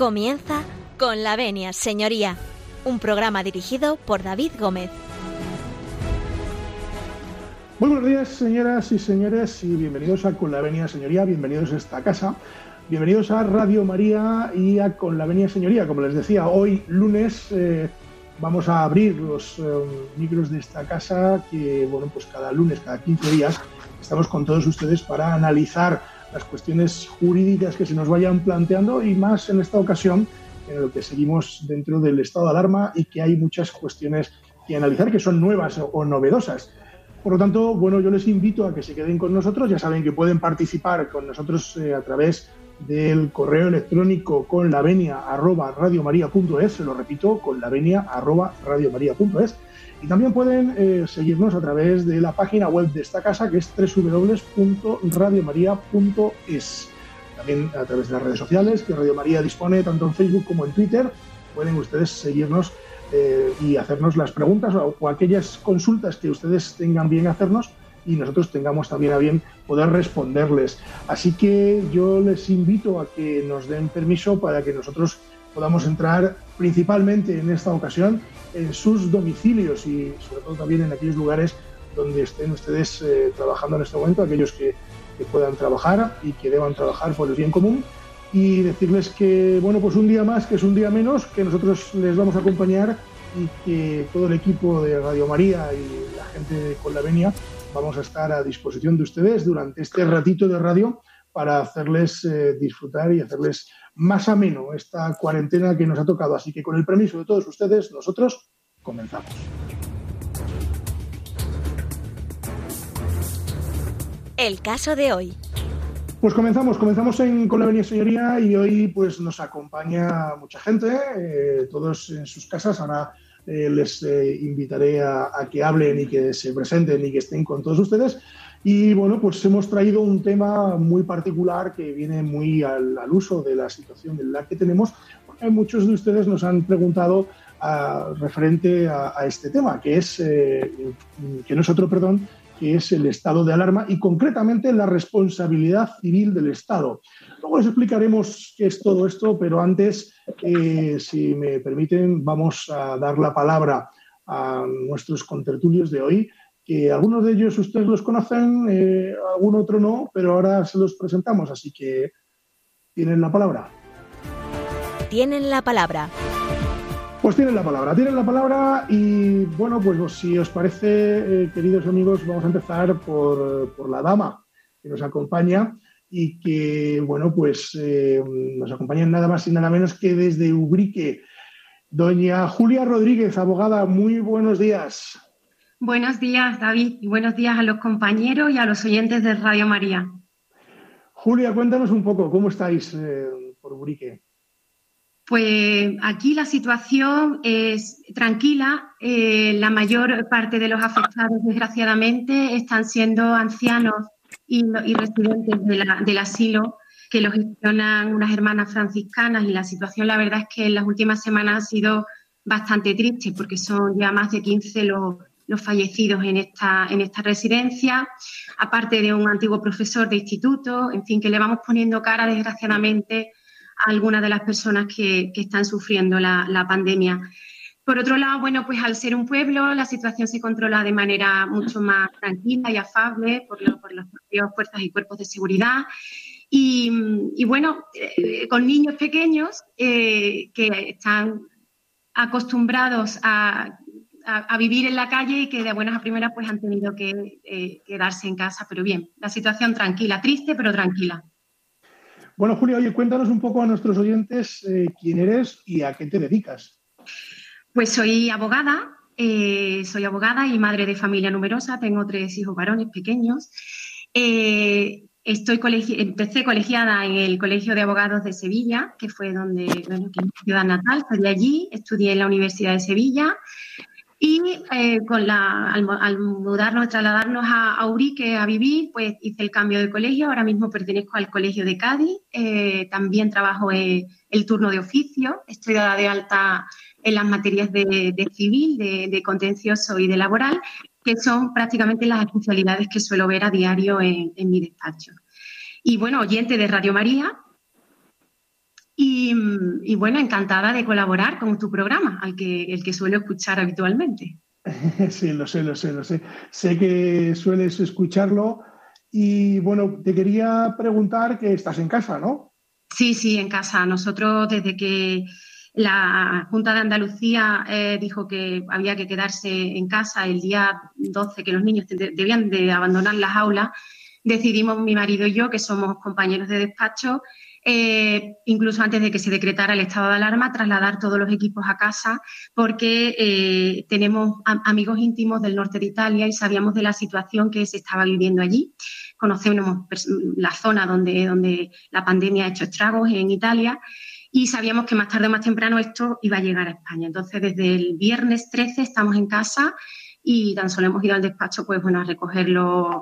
Comienza con la venia, señoría, un programa dirigido por David Gómez. Muy buenos días, señoras y señores, y bienvenidos a Con la Venia Señoría, bienvenidos a esta casa, bienvenidos a Radio María y a Con la Venia Señoría. Como les decía, hoy lunes eh, vamos a abrir los eh, micros de esta casa que, bueno, pues cada lunes, cada 15 días, estamos con todos ustedes para analizar las cuestiones jurídicas que se nos vayan planteando y más en esta ocasión en lo que seguimos dentro del estado de alarma y que hay muchas cuestiones que analizar que son nuevas o novedosas. Por lo tanto, bueno, yo les invito a que se queden con nosotros. Ya saben que pueden participar con nosotros eh, a través del correo electrónico con la venia arroba radiomaria.es, se lo repito, con la venia arroba radiomaria.es. Y también pueden eh, seguirnos a través de la página web de esta casa que es www.radiomaria.es. También a través de las redes sociales que Radio María dispone tanto en Facebook como en Twitter. Pueden ustedes seguirnos eh, y hacernos las preguntas o, aquellas consultas que ustedes tengan bien hacernos y nosotros tengamos también a bien poder responderles. Así que yo les invito a que nos den permiso para que nosotros podamos entrar principalmente en esta ocasión en sus domicilios y sobre todo también en aquellos lugares donde estén ustedes eh, trabajando en este momento, aquellos que, puedan trabajar y que deban trabajar por el bien común. Y decirles que, bueno, pues un día más, que es un día menos, que nosotros les vamos a acompañar y que todo el equipo de Radio María y la gente de Venia vamos a estar a disposición de ustedes durante este ratito de radio para hacerles eh, disfrutar y hacerles más ameno esta cuarentena que nos ha tocado. Así que con el permiso de todos ustedes, nosotros comenzamos. El caso de hoy. Pues comenzamos, comenzamos en, con la Avenida Señoría y hoy pues nos acompaña mucha gente, eh, todos en sus casas. Ahora eh, les eh, invitaré a, que hablen y que se presenten y que estén con todos ustedes. Y bueno, pues hemos traído un tema muy particular que viene muy al, uso de la situación en la que tenemos, porque muchos de ustedes nos han preguntado ah, referente a, este tema, que es, que no es otro, perdón, que es el estado de alarma y concretamente la responsabilidad civil del Estado. Luego les explicaremos qué es todo esto, pero antes, eh, si me permiten, vamos a dar la palabra a nuestros contertulios de hoy, que algunos de ellos ustedes los conocen, eh, algún otro no, pero ahora se los presentamos, así que tienen la palabra. Tienen la palabra. Pues tienen la palabra, tienen la palabra y bueno, pues si os parece, eh, queridos amigos, vamos a empezar por, la dama que nos acompaña y que, bueno, pues eh, nos acompaña nada más y nada menos que desde Ubrique. Doña Julia Rodríguez, abogada, muy buenos días. Buenos días, David, y buenos días a los compañeros y a los oyentes de Radio María. Julia, cuéntanos un poco, ¿cómo estáis eh, por Ubrique? Pues aquí la situación es tranquila. Eh, la mayor parte de los afectados, desgraciadamente, están siendo ancianos y, residentes del asilo que lo gestionan unas hermanas franciscanas y la situación, la verdad es que en las últimas semanas ha sido bastante triste porque son ya más de 15 los, los fallecidos en esta, en esta residencia, aparte de un antiguo profesor de instituto, en fin, que le vamos poniendo cara, desgraciadamente, algunas de las personas que, están sufriendo la, pandemia. Por otro lado, bueno, pues al ser un pueblo, la situación se controla de manera mucho más tranquila y afable por, por las propias fuerzas y cuerpos de seguridad. Y, bueno, eh, con niños pequeños eh, que están acostumbrados a, vivir en la calle y que de buenas a primeras pues han tenido que eh, quedarse en casa. Pero bien, la situación tranquila, triste, pero tranquila. Bueno, Julia, oye, cuéntanos un poco a nuestros oyentes eh, quién eres y a qué te dedicas. Pues soy abogada, eh, soy abogada y madre de familia numerosa, tengo tres hijos varones pequeños. Eh, estoy empecé colegiada en el Colegio de Abogados de Sevilla, que fue donde, bueno, que mi ciudad natal, salí allí, estudié en la Universidad de Sevilla, y eh, con la, al, mudarnos, trasladarnos a, Urique a vivir, pues hice el cambio de colegio. Ahora mismo pertenezco al Colegio de Cádiz. Eh, también trabajo en el turno de oficio. Estoy dada de alta en las materias de, civil, de, contencioso y de laboral, que son prácticamente las especialidades que suelo ver a diario en mi despacho. Y bueno, oyente de Radio María, Y, bueno, encantada de colaborar con tu programa, al que, el que suelo escuchar habitualmente. Sí, lo sé, lo sé, lo sé. Sé que sueles escucharlo y bueno, te quería preguntar que estás en casa, ¿no? Sí, sí, en casa. Nosotros desde que la Junta de Andalucía eh, dijo que había que quedarse en casa el día 12, que los niños debían de abandonar las aulas, decidimos mi marido y yo, que somos compañeros de despacho, eh, incluso antes de que se decretara el estado de alarma, trasladar todos los equipos a casa porque eh, tenemos amigos íntimos del norte de Italia y sabíamos de la situación que se estaba viviendo allí. Conocemos la zona donde, donde la pandemia ha hecho estragos en Italia y sabíamos que más tarde o más temprano esto iba a llegar a España. Entonces, desde el viernes 13 estamos en casa y tan solo hemos ido al despacho pues bueno a recoger los,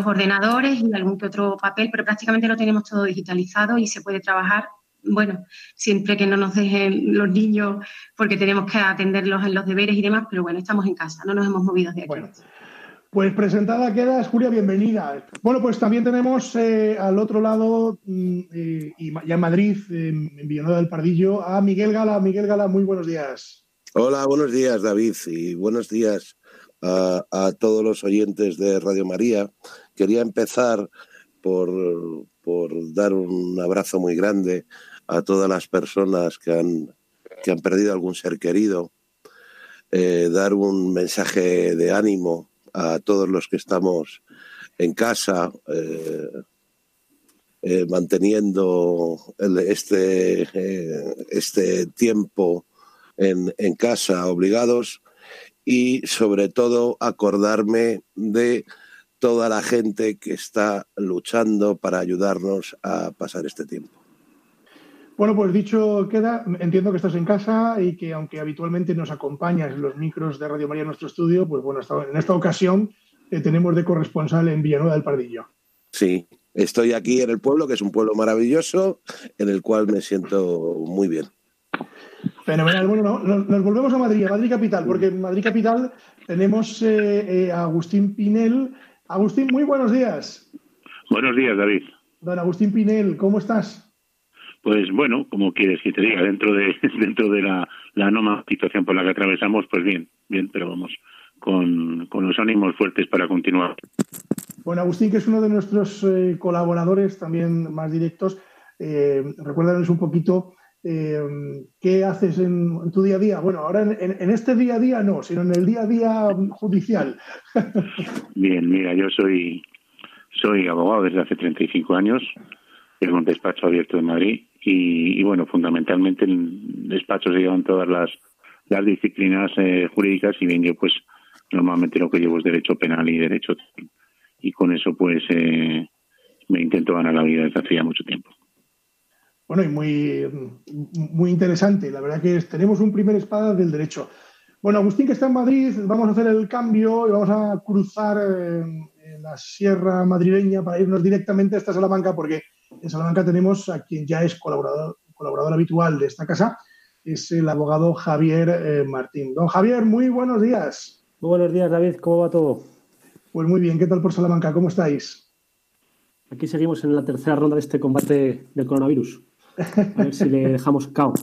ordenadores y algún que otro papel, pero prácticamente lo tenemos todo digitalizado y se puede trabajar, bueno, siempre que no nos dejen los niños porque tenemos que atenderlos en los deberes y demás, pero bueno, estamos en casa, no nos hemos movido de aquí. Bueno. Pues presentada quedas, Julia, bienvenida. Bueno, pues también tenemos eh, al otro lado, mm, eh, y ya en Madrid, en Villanueva del Pardillo, a Miguel Gala. Miguel Gala, muy buenos días. Hola, buenos días, David, y buenos días a, todos los oyentes de Radio María. Quería empezar por, dar un abrazo muy grande a todas las personas que han, que han perdido algún ser querido, eh, dar un mensaje de ánimo a todos los que estamos en casa, eh, eh, manteniendo este, este tiempo en, en casa obligados y sobre todo acordarme de toda la gente que está luchando para ayudarnos a pasar este tiempo. Bueno, pues dicho queda, entiendo que estás en casa y que aunque habitualmente nos acompañas en los micros de Radio María en nuestro estudio, pues bueno, en esta ocasión te tenemos de corresponsal en Villanueva del Pardillo. Sí, estoy aquí en el pueblo, que es un pueblo maravilloso, en el cual me siento muy bien. Fenomenal. Bueno, nos, volvemos a Madrid, a Madrid Capital, porque en Madrid Capital tenemos eh, eh, a Agustín Pinel. Agustín, muy buenos días. Buenos días, David. Don Agustín Pinel, ¿cómo estás? Pues bueno, como quieres que te diga, dentro de dentro de la, la situación por la que atravesamos, pues bien, bien, pero vamos, con, los ánimos fuertes para continuar. Bueno, Agustín, que es uno de nuestros eh, colaboradores también más directos, eh, recuérdanos un poquito eh, ¿qué haces en, tu día a día? Bueno, ahora en, este día a día no, sino en el día a día judicial. Bien, mira, yo soy, soy abogado desde hace 35 años, tengo un despacho abierto en Madrid y, bueno, fundamentalmente en despacho se llevan todas las, las disciplinas eh, jurídicas y bien yo pues normalmente lo que llevo es derecho penal y derecho y con eso pues eh, me intento ganar la vida desde hace ya mucho tiempo bueno, y muy, muy interesante. La verdad que tenemos un primer espada del derecho. Bueno, Agustín, que está en Madrid, vamos a hacer el cambio y vamos a cruzar en, la sierra madrileña para irnos directamente hasta Salamanca, porque en Salamanca tenemos a quien ya es colaborador, colaborador habitual de esta casa, es el abogado Javier eh, Martín. Don Javier, muy buenos días. Muy buenos días, David. ¿Cómo va todo? Pues muy bien. ¿Qué tal por Salamanca? ¿Cómo estáis? Aquí seguimos en la tercera ronda de este combate del coronavirus. A ver si le dejamos cao.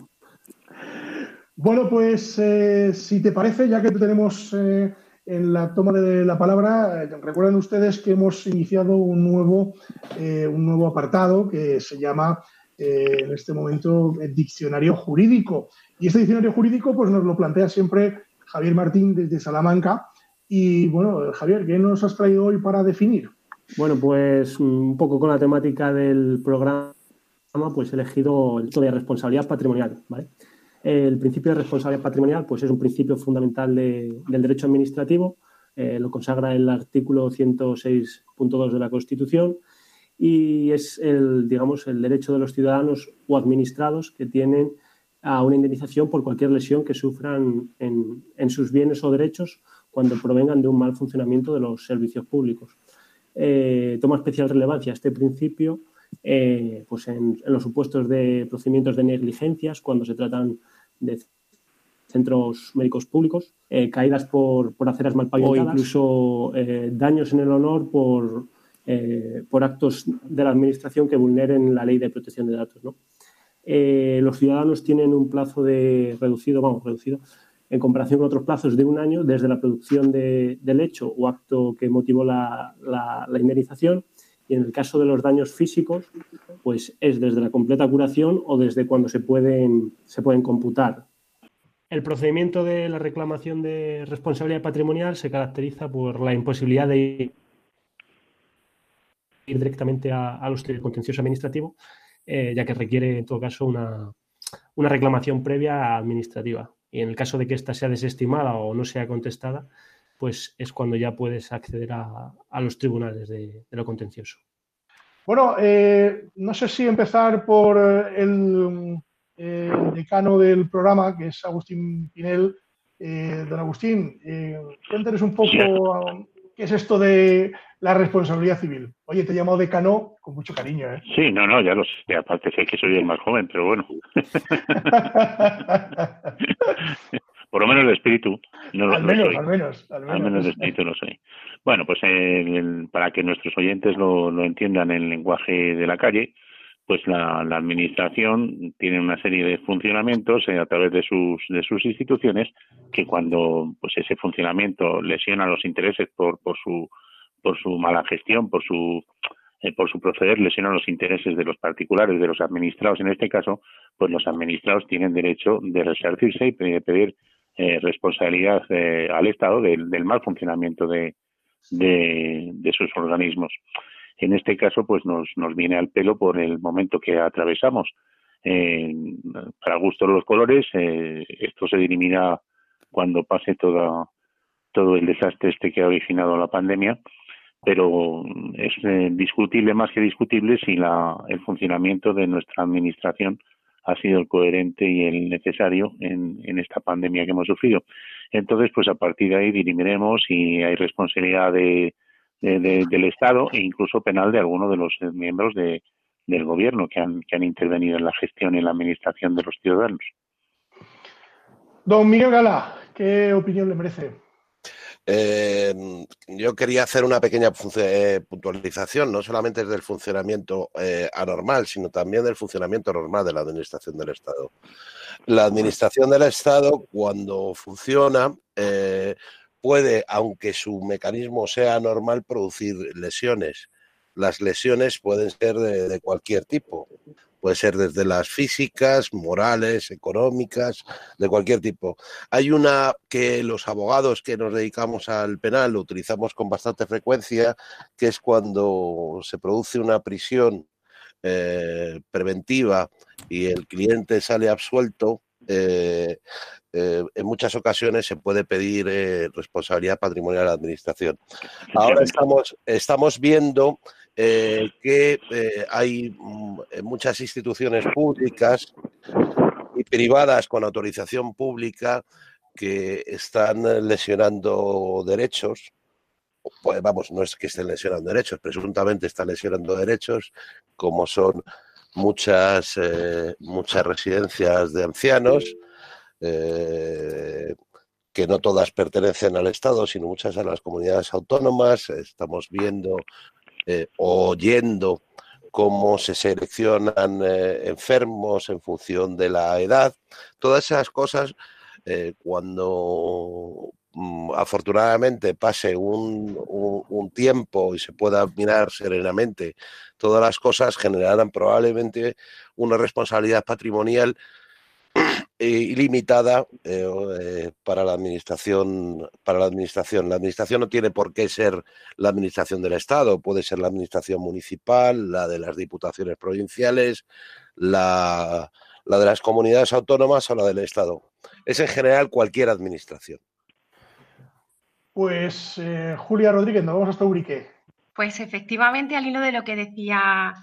Bueno, pues eh, si te parece, ya que tenemos eh, en la toma de la palabra, eh, recuerden ustedes que hemos iniciado un nuevo, un nuevo apartado que se llama en este momento diccionario jurídico. Y este diccionario jurídico pues nos lo plantea siempre Javier Martín desde Salamanca. Y bueno, Javier, ¿qué nos has traído hoy para definir? Bueno, pues un poco con la temática del programa pues elegido el de responsabilidad patrimonial. El principio de responsabilidad patrimonial pues es un principio fundamental del derecho administrativo, eh, lo consagra el artículo 106.2 de la Constitución y es el, digamos, el derecho de los ciudadanos o administrados que tienen a una indemnización por cualquier lesión que sufran en, sus bienes o derechos cuando provengan de un mal funcionamiento de los servicios públicos. Eh, toma especial relevancia este principio eh, pues en, los supuestos de procedimientos de negligencias, cuando se tratan de centros médicos públicos, eh, caídas por, por aceras mal o incluso eh, daños en el honor por, por actos de la Administración que vulneren la ley de protección de datos. eh, los ciudadanos tienen un plazo de reducido, vamos, reducido, en comparación con otros plazos de un año desde la producción del hecho o acto que motivó la, indemnización y en el caso de los daños físicos, pues es desde la completa curación o desde cuando se pueden, se pueden computar. El procedimiento de la reclamación de responsabilidad patrimonial se caracteriza por la imposibilidad de ir directamente a, los contencioso administrativo, eh, ya que requiere en todo caso una, una reclamación previa administrativa y en el caso de que ésta sea desestimada o no sea contestada, pues es cuando ya puedes acceder a, los tribunales de, lo contencioso. Bueno, eh, no sé si empezar por el, decano del programa, que es Agustín Pinel. Eh, don Agustín, eh, cuéntanos un poco qué es esto de la responsabilidad civil. Oye, te llamo decano con mucho cariño, ¿eh? Sí, no, no, ya lo sé. Aparte sé que soy el más joven, pero bueno. Por lo menos el espíritu no al lo, menos, soy. Al menos, al menos. el espíritu lo soy. Bueno, pues para que nuestros oyentes lo, lo entiendan en el lenguaje de la calle, pues la, administración tiene una serie de funcionamientos eh, a través de sus de sus instituciones que cuando pues ese funcionamiento lesiona los intereses por por su por su mala gestión por su eh, por su proceder lesiona los intereses de los particulares de los administrados en este caso pues los administrados tienen derecho de resarcirse y pedir eh, responsabilidad al Estado del, mal funcionamiento de, sus organismos en este caso pues nos, viene al pelo por el momento que atravesamos. Eh, para gusto de los colores, eh, esto se dirimirá cuando pase toda, todo el desastre este que ha originado la pandemia, pero es eh, discutible, más que discutible, si la, el funcionamiento de nuestra administración ha sido el coherente y el necesario en, en esta pandemia que hemos sufrido. Entonces, pues a partir de ahí dirimiremos si hay responsabilidad de, del Estado e incluso penal de algunos de los miembros de, del gobierno que han, que han intervenido en la gestión y la administración de los ciudadanos. Don Miguel Gala, ¿qué opinión le merece? Eh, yo quería hacer una pequeña eh, puntualización, no solamente del funcionamiento eh, anormal, sino también del funcionamiento normal de la Administración del Estado. La Administración del Estado, cuando funciona, puede, aunque su mecanismo sea normal, producir lesiones. Las lesiones pueden ser de, cualquier tipo. Puede ser desde las físicas, morales, económicas, de cualquier tipo. Hay una que los abogados que nos dedicamos al penal lo utilizamos con bastante frecuencia, que es cuando se produce una prisión eh, preventiva y el cliente sale absuelto, eh, eh, en muchas ocasiones se puede pedir responsabilidad patrimonial a la administración. Ahora estamos, estamos viendo que hay mm, muchas instituciones públicas y privadas con autorización pública que están lesionando derechos. Pues vamos, no es que estén lesionando derechos, presuntamente están lesionando derechos, como son muchas, muchas residencias de ancianos, eh, que no todas pertenecen al Estado, sino muchas a las comunidades autónomas. Estamos viendo, eh, oyendo cómo se seleccionan eh, enfermos en función de la edad. Todas esas cosas, cuando mm, afortunadamente pase un, un, tiempo y se pueda mirar serenamente todas las cosas, generarán probablemente una responsabilidad patrimonial ilimitada eh, eh, para la administración para la administración. La administración no tiene por qué ser la administración del estado puede ser la administración municipal la de las diputaciones provinciales la, la de las comunidades autónomas o la del estado. Es en general cualquier administración. Pues eh, Julia Rodríguez nos vamos hasta Urique pues efectivamente al hilo de lo que decía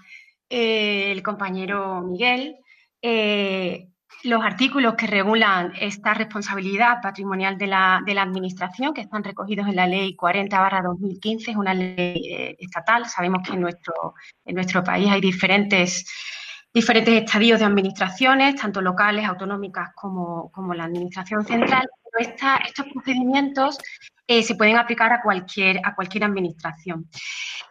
el compañero Miguel los artículos que regulan esta responsabilidad patrimonial de la, Administración, que están recogidos en la Ley 40-2015, es una ley eh, estatal. Sabemos que en nuestro, en nuestro país hay diferentes, diferentes estadios de administraciones, tanto locales, autonómicas como, como la Administración central. Estos procedimientos eh, se pueden aplicar a cualquier, a cualquier administración.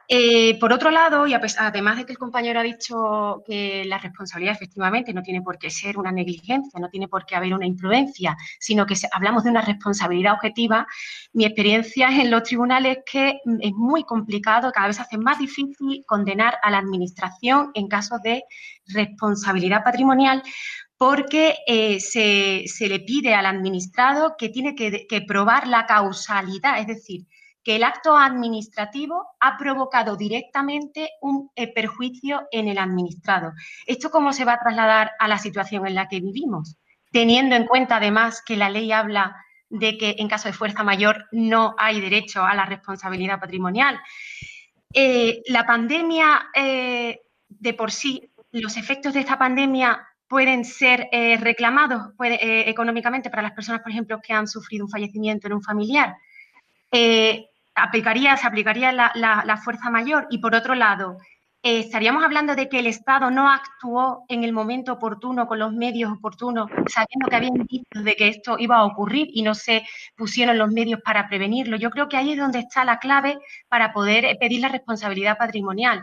Eh, por otro lado, y además de que el compañero ha dicho que la responsabilidad efectivamente no tiene por qué ser una negligencia, no tiene por qué haber una imprudencia, sino que hablamos de una responsabilidad objetiva, mi experiencia en los tribunales es que es muy complicado, cada vez hace más difícil condenar a la administración en casos de responsabilidad patrimonial porque eh, se, le pide al administrado que tiene que, probar la causalidad, es decir, que el acto administrativo ha provocado directamente un eh, perjuicio en el administrado. ¿Esto cómo se va a trasladar a la situación en la que vivimos? Teniendo en cuenta además que la ley habla de que en caso de fuerza mayor no hay derecho a la responsabilidad patrimonial. Eh, la pandemia de por sí, los efectos de esta pandemia pueden ser eh, reclamados eh, económicamente para las personas, por ejemplo, que han sufrido un fallecimiento en un familiar. Eh, aplicaría, se aplicaría la, fuerza mayor y, por otro lado, estaríamos hablando de que el Estado no actuó en el momento oportuno, con los medios oportunos, sabiendo que había indicios de que esto iba a ocurrir y no se pusieron los medios para prevenirlo. Yo creo que ahí es donde está la clave para poder pedir la responsabilidad patrimonial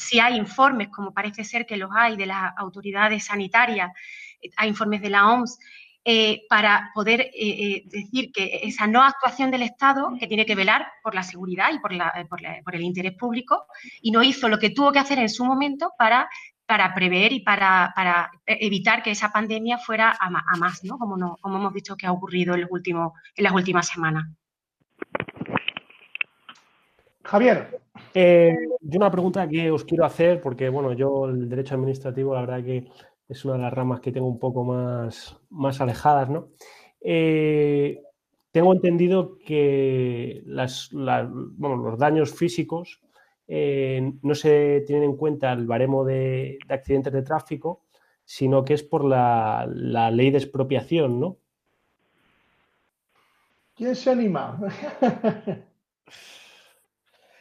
si hay informes, como parece ser que los hay de las autoridades sanitarias, hay informes de la OMS, eh, para poder eh, eh, decir que esa no actuación del Estado, que tiene que velar por la seguridad y por, el interés público, y no hizo lo que tuvo que hacer en su momento para, para prever y para, evitar que esa pandemia fuera a, más, ¿no? Como, no, como hemos visto que ha ocurrido en, los últimos, en las últimas semanas. Javier. Eh, yo una pregunta que os quiero hacer, porque bueno, yo el derecho administrativo, la verdad que es una de las ramas que tengo un poco más, más alejadas, ¿no? Eh, tengo entendido que los daños físicos eh, no se tienen en cuenta el baremo de, accidentes de tráfico, sino que es por la, la ley de expropiación, ¿no? ¿Quién se anima?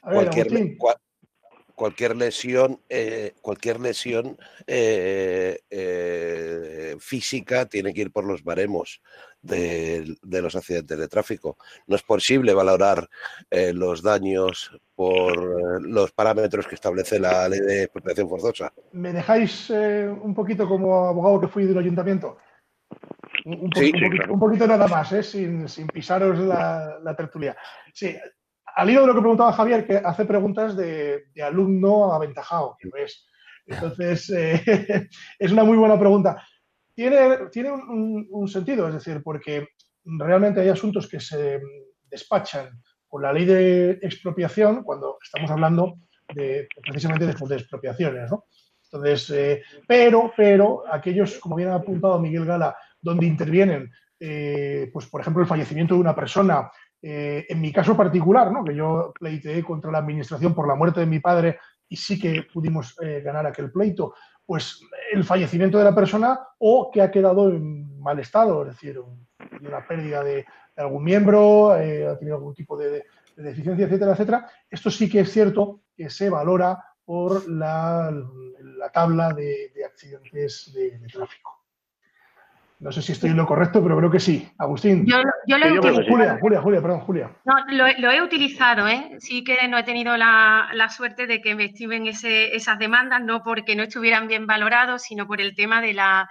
cualquier, lesión, eh, cualquier lesión eh, eh, física tiene que ir por los baremos de, los accidentes de tráfico. No es posible valorar los daños por los parámetros que establece la ley de expropiación forzosa. ¿Me dejáis un poquito como abogado que fui del ayuntamiento? Un, poquito, nada más, sin, pisaros la, la tertulia. Sí, al hilo de lo que preguntaba Javier, que hace preguntas de, alumno aventajado, que es. Entonces, eh, es una muy buena pregunta. Tiene, tiene un, sentido, es decir, porque realmente hay asuntos que se despachan con la ley de expropiación cuando estamos hablando de, precisamente de, expropiaciones, ¿no? Entonces, eh, pero, pero aquellos, como bien ha apuntado Miguel Gala, donde intervienen, eh, pues por ejemplo, el fallecimiento de una persona, eh, en mi caso particular, ¿no? que yo pleiteé contra la administración por la muerte de mi padre y sí que pudimos eh, ganar aquel pleito, pues el fallecimiento de la persona o que ha quedado en mal estado, es decir, una pérdida de, algún miembro, eh, ha tenido algún tipo de, deficiencia, etcétera, etcétera. Esto sí que es cierto que se valora por la, tabla de, accidentes de tráfico. No sé si estoy en lo correcto, pero creo que sí. Agustín. Yo, lo he utilizado. Julia, Julia, Julia, perdón, Julia. No, lo, he utilizado, ¿eh? Sí que no he tenido la, suerte de que me estimen esas demandas, no porque no estuvieran bien valorados, sino por el tema de la,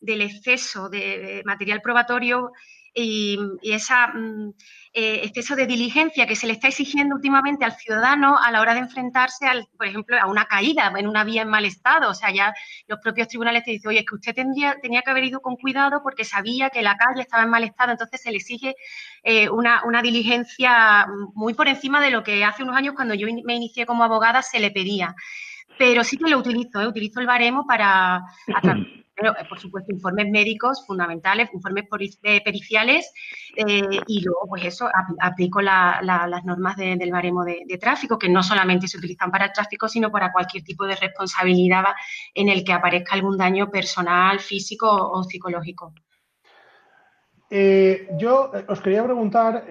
del exceso de material probatorio y, ese mm, eh, exceso de diligencia que se le está exigiendo últimamente al ciudadano a la hora de enfrentarse, al, por ejemplo, a una caída en una vía en mal estado. O sea, ya los propios tribunales te dicen, oye, es que usted tendría, tenía que haber ido con cuidado porque sabía que la calle estaba en mal estado, entonces se le exige eh, una, diligencia muy por encima de lo que hace unos años cuando yo me inicié como abogada se le pedía. Pero sí que lo utilizo, ¿eh? utilizo el baremo para, pero, eh, por supuesto, informes médicos fundamentales, informes eh, periciales eh, y luego, pues eso, aplico las normas del baremo de, tráfico, que no solamente se utilizan para el tráfico, sino para cualquier tipo de responsabilidad en el que aparezca algún daño personal, físico o psicológico. yo os quería preguntar,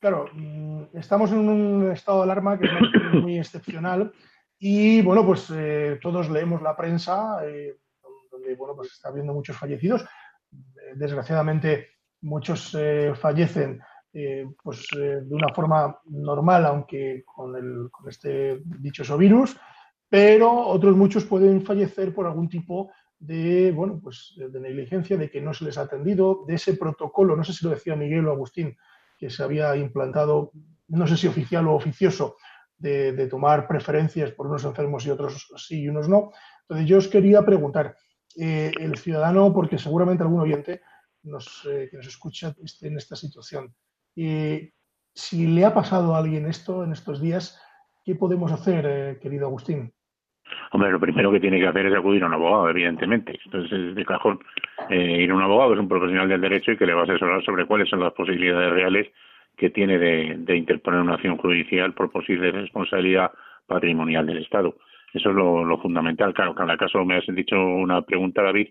claro, mm, estamos en un estado de alarma que es muy excepcional y, bueno, pues todos leemos la prensa bueno, pues está habiendo muchos fallecidos. Eh, desgraciadamente, muchos eh, fallecen eh, pues de una forma normal, aunque con, este dichoso virus, pero otros muchos pueden fallecer por algún tipo de, bueno, pues de negligencia, de que no se les ha atendido, de ese protocolo, no sé si lo decía Miguel o Agustín, que se había implantado, no sé si oficial o oficioso, de, tomar preferencias por unos enfermos y otros sí y unos no. Entonces yo os quería preguntar, eh, el ciudadano, porque seguramente algún oyente nos, eh, que nos escucha esté en esta situación, eh, si le ha pasado a alguien esto en estos días, ¿qué podemos hacer, querido Agustín? Hombre, lo primero que tiene que hacer es acudir a un abogado, evidentemente. Entonces, de cajón, eh, ir a un abogado es un profesional del derecho y que le va a asesorar sobre cuáles son las posibilidades reales que tiene de, interponer una acción judicial por posible responsabilidad patrimonial del Estado. Eso es lo, fundamental. Claro, cada caso me has dicho una pregunta, David,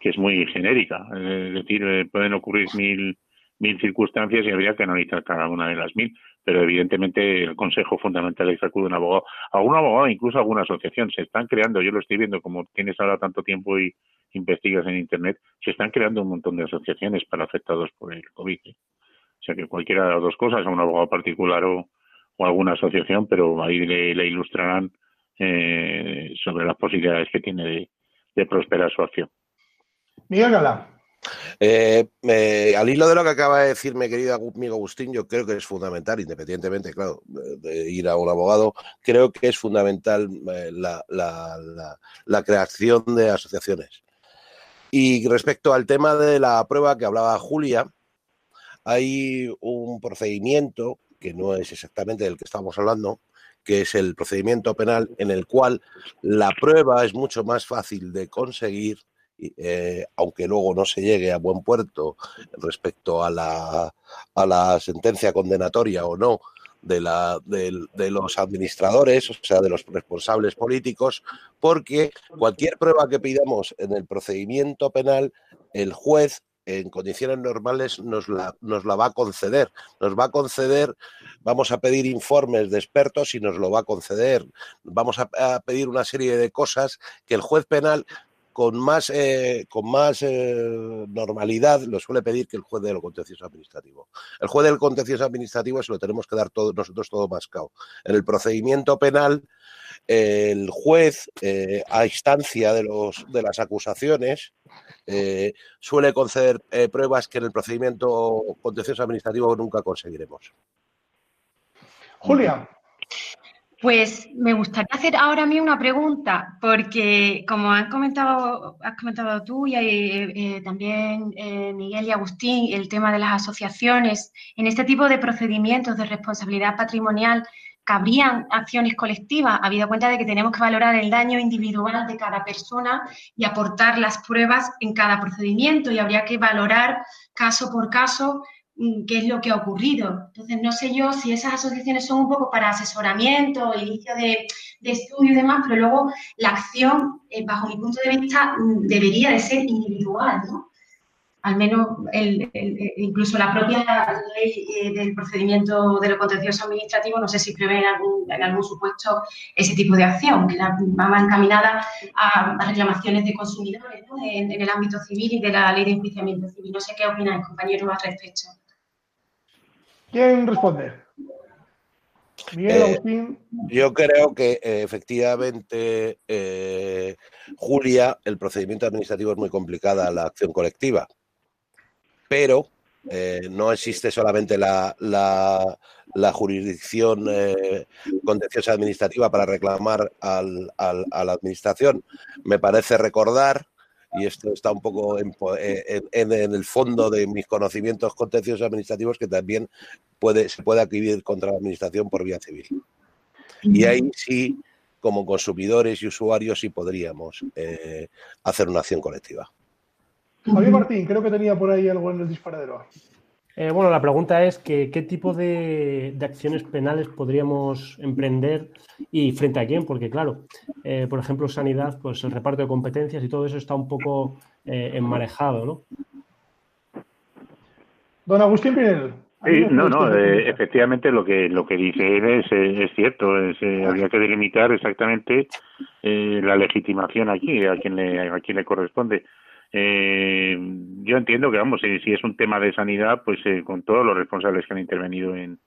que es muy genérica. Es decir, eh, pueden ocurrir mil, mil circunstancias y habría que analizar cada una de las mil pero evidentemente el consejo fundamental es que acude un abogado, a un abogado, incluso a alguna asociación, se están creando, yo lo estoy viendo, como tienes ahora tanto tiempo y investigas en Internet, se están creando un montón de asociaciones para afectados por el COVID. ¿eh? O sea que cualquiera de las dos cosas, a un abogado particular o, alguna asociación, pero ahí le, ilustrarán eh, sobre las posibilidades que tiene de, de prosperar su acción. Miguel Gala. Eh, al hilo de lo que acaba de decir mi querido amigo Agustín, yo creo que es fundamental, independientemente, claro, de ir a un abogado, creo que es fundamental eh, la, creación de asociaciones. Y respecto al tema de la prueba que hablaba Julia, hay un procedimiento que no es exactamente del que estamos hablando, que es el procedimiento penal en el cual la prueba es mucho más fácil de conseguir eh, aunque luego no se llegue a buen puerto respecto a la, a la sentencia condenatoria o no de, la, de, los administradores, o sea, de los responsables políticos, porque cualquier prueba que pidamos en el procedimiento penal, el juez en condiciones normales nos la, nos la va a conceder. Nos va a conceder, vamos a pedir informes de expertos y nos lo va a conceder. Vamos a, pedir una serie de cosas que el juez penal con más, eh, con más eh, normalidad lo suele pedir que el juez del contencioso administrativo. El juez del contencioso administrativo se lo tenemos que dar todo, nosotros todo mascado. En el procedimiento penal, el juez, eh, a instancia de, los, de las acusaciones, suele conceder pruebas que en el procedimiento contencioso administrativo nunca conseguiremos. Julia. Pues me gustaría hacer ahora a mí una pregunta, porque como has comentado, has comentado tú y eh, eh, también eh, Miguel y Agustín, el tema de las asociaciones, en este tipo de procedimientos de responsabilidad patrimonial, ¿cabrían acciones colectivas? Habido cuenta de que tenemos que valorar el daño individual de cada persona y aportar las pruebas en cada procedimiento y habría que valorar caso por caso Mm, qué es lo que ha ocurrido. Entonces, no sé yo si esas asociaciones son un poco para asesoramiento, inicio de, estudio y demás, pero luego la acción, eh, bajo mi punto de vista, mm, debería de ser individual, ¿no? Al menos incluso la propia ley eh, del procedimiento de lo contencioso administrativo, no sé si prevé en algún, supuesto ese tipo de acción, que va encaminada a, reclamaciones de consumidores en, en, el ámbito civil y de la ley de enjuiciamiento civil. No sé qué opináis, compañeros, al respecto. ¿Quién responde? Miguel eh, yo creo que eh, efectivamente, eh, Julia, el procedimiento administrativo es muy complicada, la acción colectiva, pero no existe solamente la, la, jurisdicción contenciosa administrativa para reclamar al, a la administración. Me parece recordar y esto está un poco eh, en, el fondo de mis conocimientos contenciosos administrativos que también puede, se puede adquirir contra la administración por vía civil. Y ahí sí, como consumidores y usuarios, sí podríamos eh, hacer una acción colectiva. Javier Martín, creo que tenía por ahí algo en el disparadero. Eh, bueno, la pregunta es que, qué tipo de, acciones penales podríamos emprender y frente a quién, porque claro, eh, por ejemplo, sanidad, pues el reparto de competencias y todo eso está un poco eh, enmarejado, ¿no? Don Agustín Pinel. Sí, no, no, efectivamente lo que lo que dice él es, es cierto, es, habría que delimitar exactamente la legitimación aquí, a quien le, a quien le corresponde Eh, yo entiendo que, vamos, si, es un tema de sanidad, pues eh, con todos los responsables que han intervenido en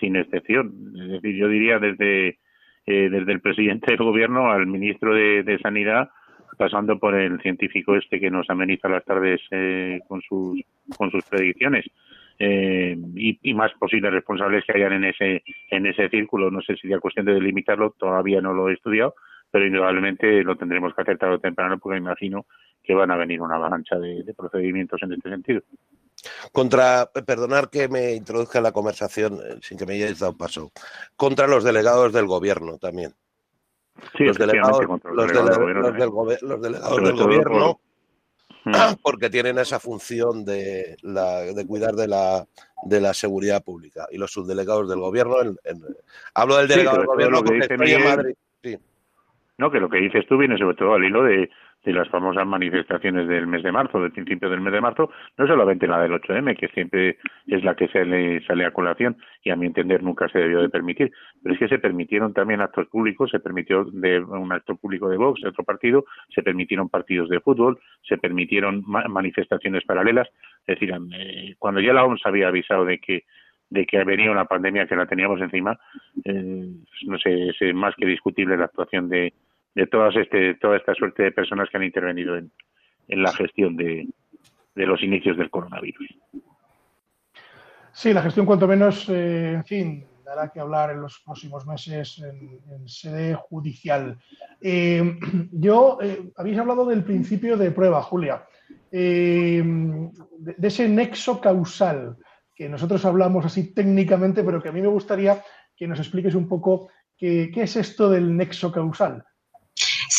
sin excepción. Es decir, yo diría desde, eh, desde el presidente del gobierno al ministro de, Sanidad, pasando por el científico este que nos ameniza las tardes eh, con, sus, con sus predicciones. Eh, y, más posibles responsables que hayan en ese en ese círculo. No sé si es cuestión de delimitarlo, todavía no lo he estudiado, pero indudablemente lo tendremos que hacer tarde o temprano porque me imagino que van a venir una avalancha de, procedimientos en este sentido. Contra, perdonar que me introduzca en la conversación eh, sin que me hayáis dado paso, contra los delegados del gobierno también. Sí, los delegados, los delegados, los delegados del gobierno porque tienen esa función de, la, de cuidar de la, de la seguridad pública. Y los subdelegados del gobierno, hablo del delegado del gobierno porque estoy en Madrid. No, que lo que dices tú viene sobre todo al hilo de, de las famosas manifestaciones del mes de marzo, del principio del mes de marzo, no solamente la del 8M, que siempre es la que se le sale a colación y a mi entender nunca se debió de permitir, pero es que se permitieron también actos públicos, se permitió de un acto público de Vox, de otro partido, se permitieron partidos de fútbol, se permitieron manifestaciones paralelas, es decir, eh, cuando ya la OMS había avisado de que de que venía una pandemia que la teníamos encima, eh, no sé, es más que discutible la actuación de, de todas este, toda esta suerte de personas que han intervenido en, en la gestión de, de, los inicios del coronavirus. Sí, la gestión cuanto menos, eh, en fin, dará que hablar en los próximos meses en, sede judicial. Eh, yo, eh, habéis hablado del principio de prueba, Julia, de, de, ese nexo causal que nosotros hablamos así técnicamente, pero que a mí me gustaría que nos expliques un poco qué, qué es esto del nexo causal.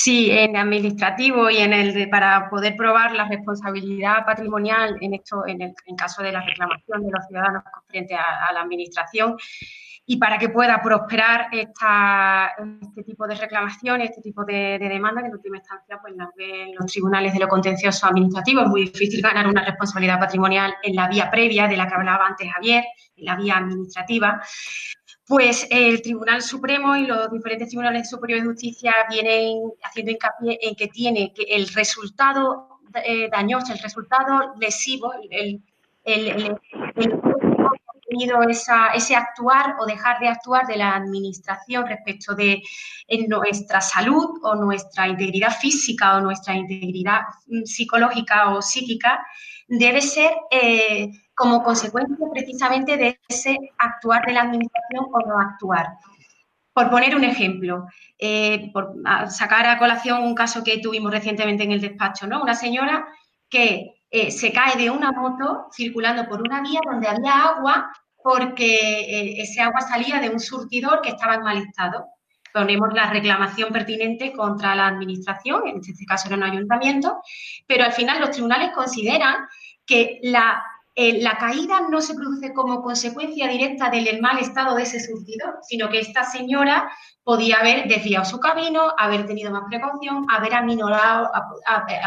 Sí, en administrativo y en el de, para poder probar la responsabilidad patrimonial en esto, en el caso de la reclamación de los ciudadanos frente a, la administración y para que pueda prosperar esta, este tipo de reclamación, este tipo de, de demanda, que en última instancia pues las ven los tribunales de lo contencioso administrativo. Es muy difícil ganar una responsabilidad patrimonial en la vía previa de la que hablaba antes Javier, en la vía administrativa pues el Tribunal Supremo y los diferentes tribunales superiores de justicia vienen haciendo hincapié en que tiene que el resultado eh, dañoso, el resultado lesivo, el, el, tenido ese actuar o dejar de actuar de la administración respecto de nuestra salud o nuestra integridad física o nuestra integridad mm, psicológica o psíquica debe ser eh, como consecuencia precisamente de ese actuar de la administración o no actuar. Por poner un ejemplo, eh, por sacar a colación un caso que tuvimos recientemente en el despacho, ¿no? Una señora que eh, se cae de una moto circulando por una vía donde había agua porque ese agua salía de un surtidor que estaba en mal estado. Ponemos la reclamación pertinente contra la administración, en este caso era un ayuntamiento, pero al final los tribunales consideran que la eh, la caída no se produce como consecuencia directa del mal estado de ese surtidor, sino que esta señora podía haber desviado su camino, haber tenido más precaución, haber aminorado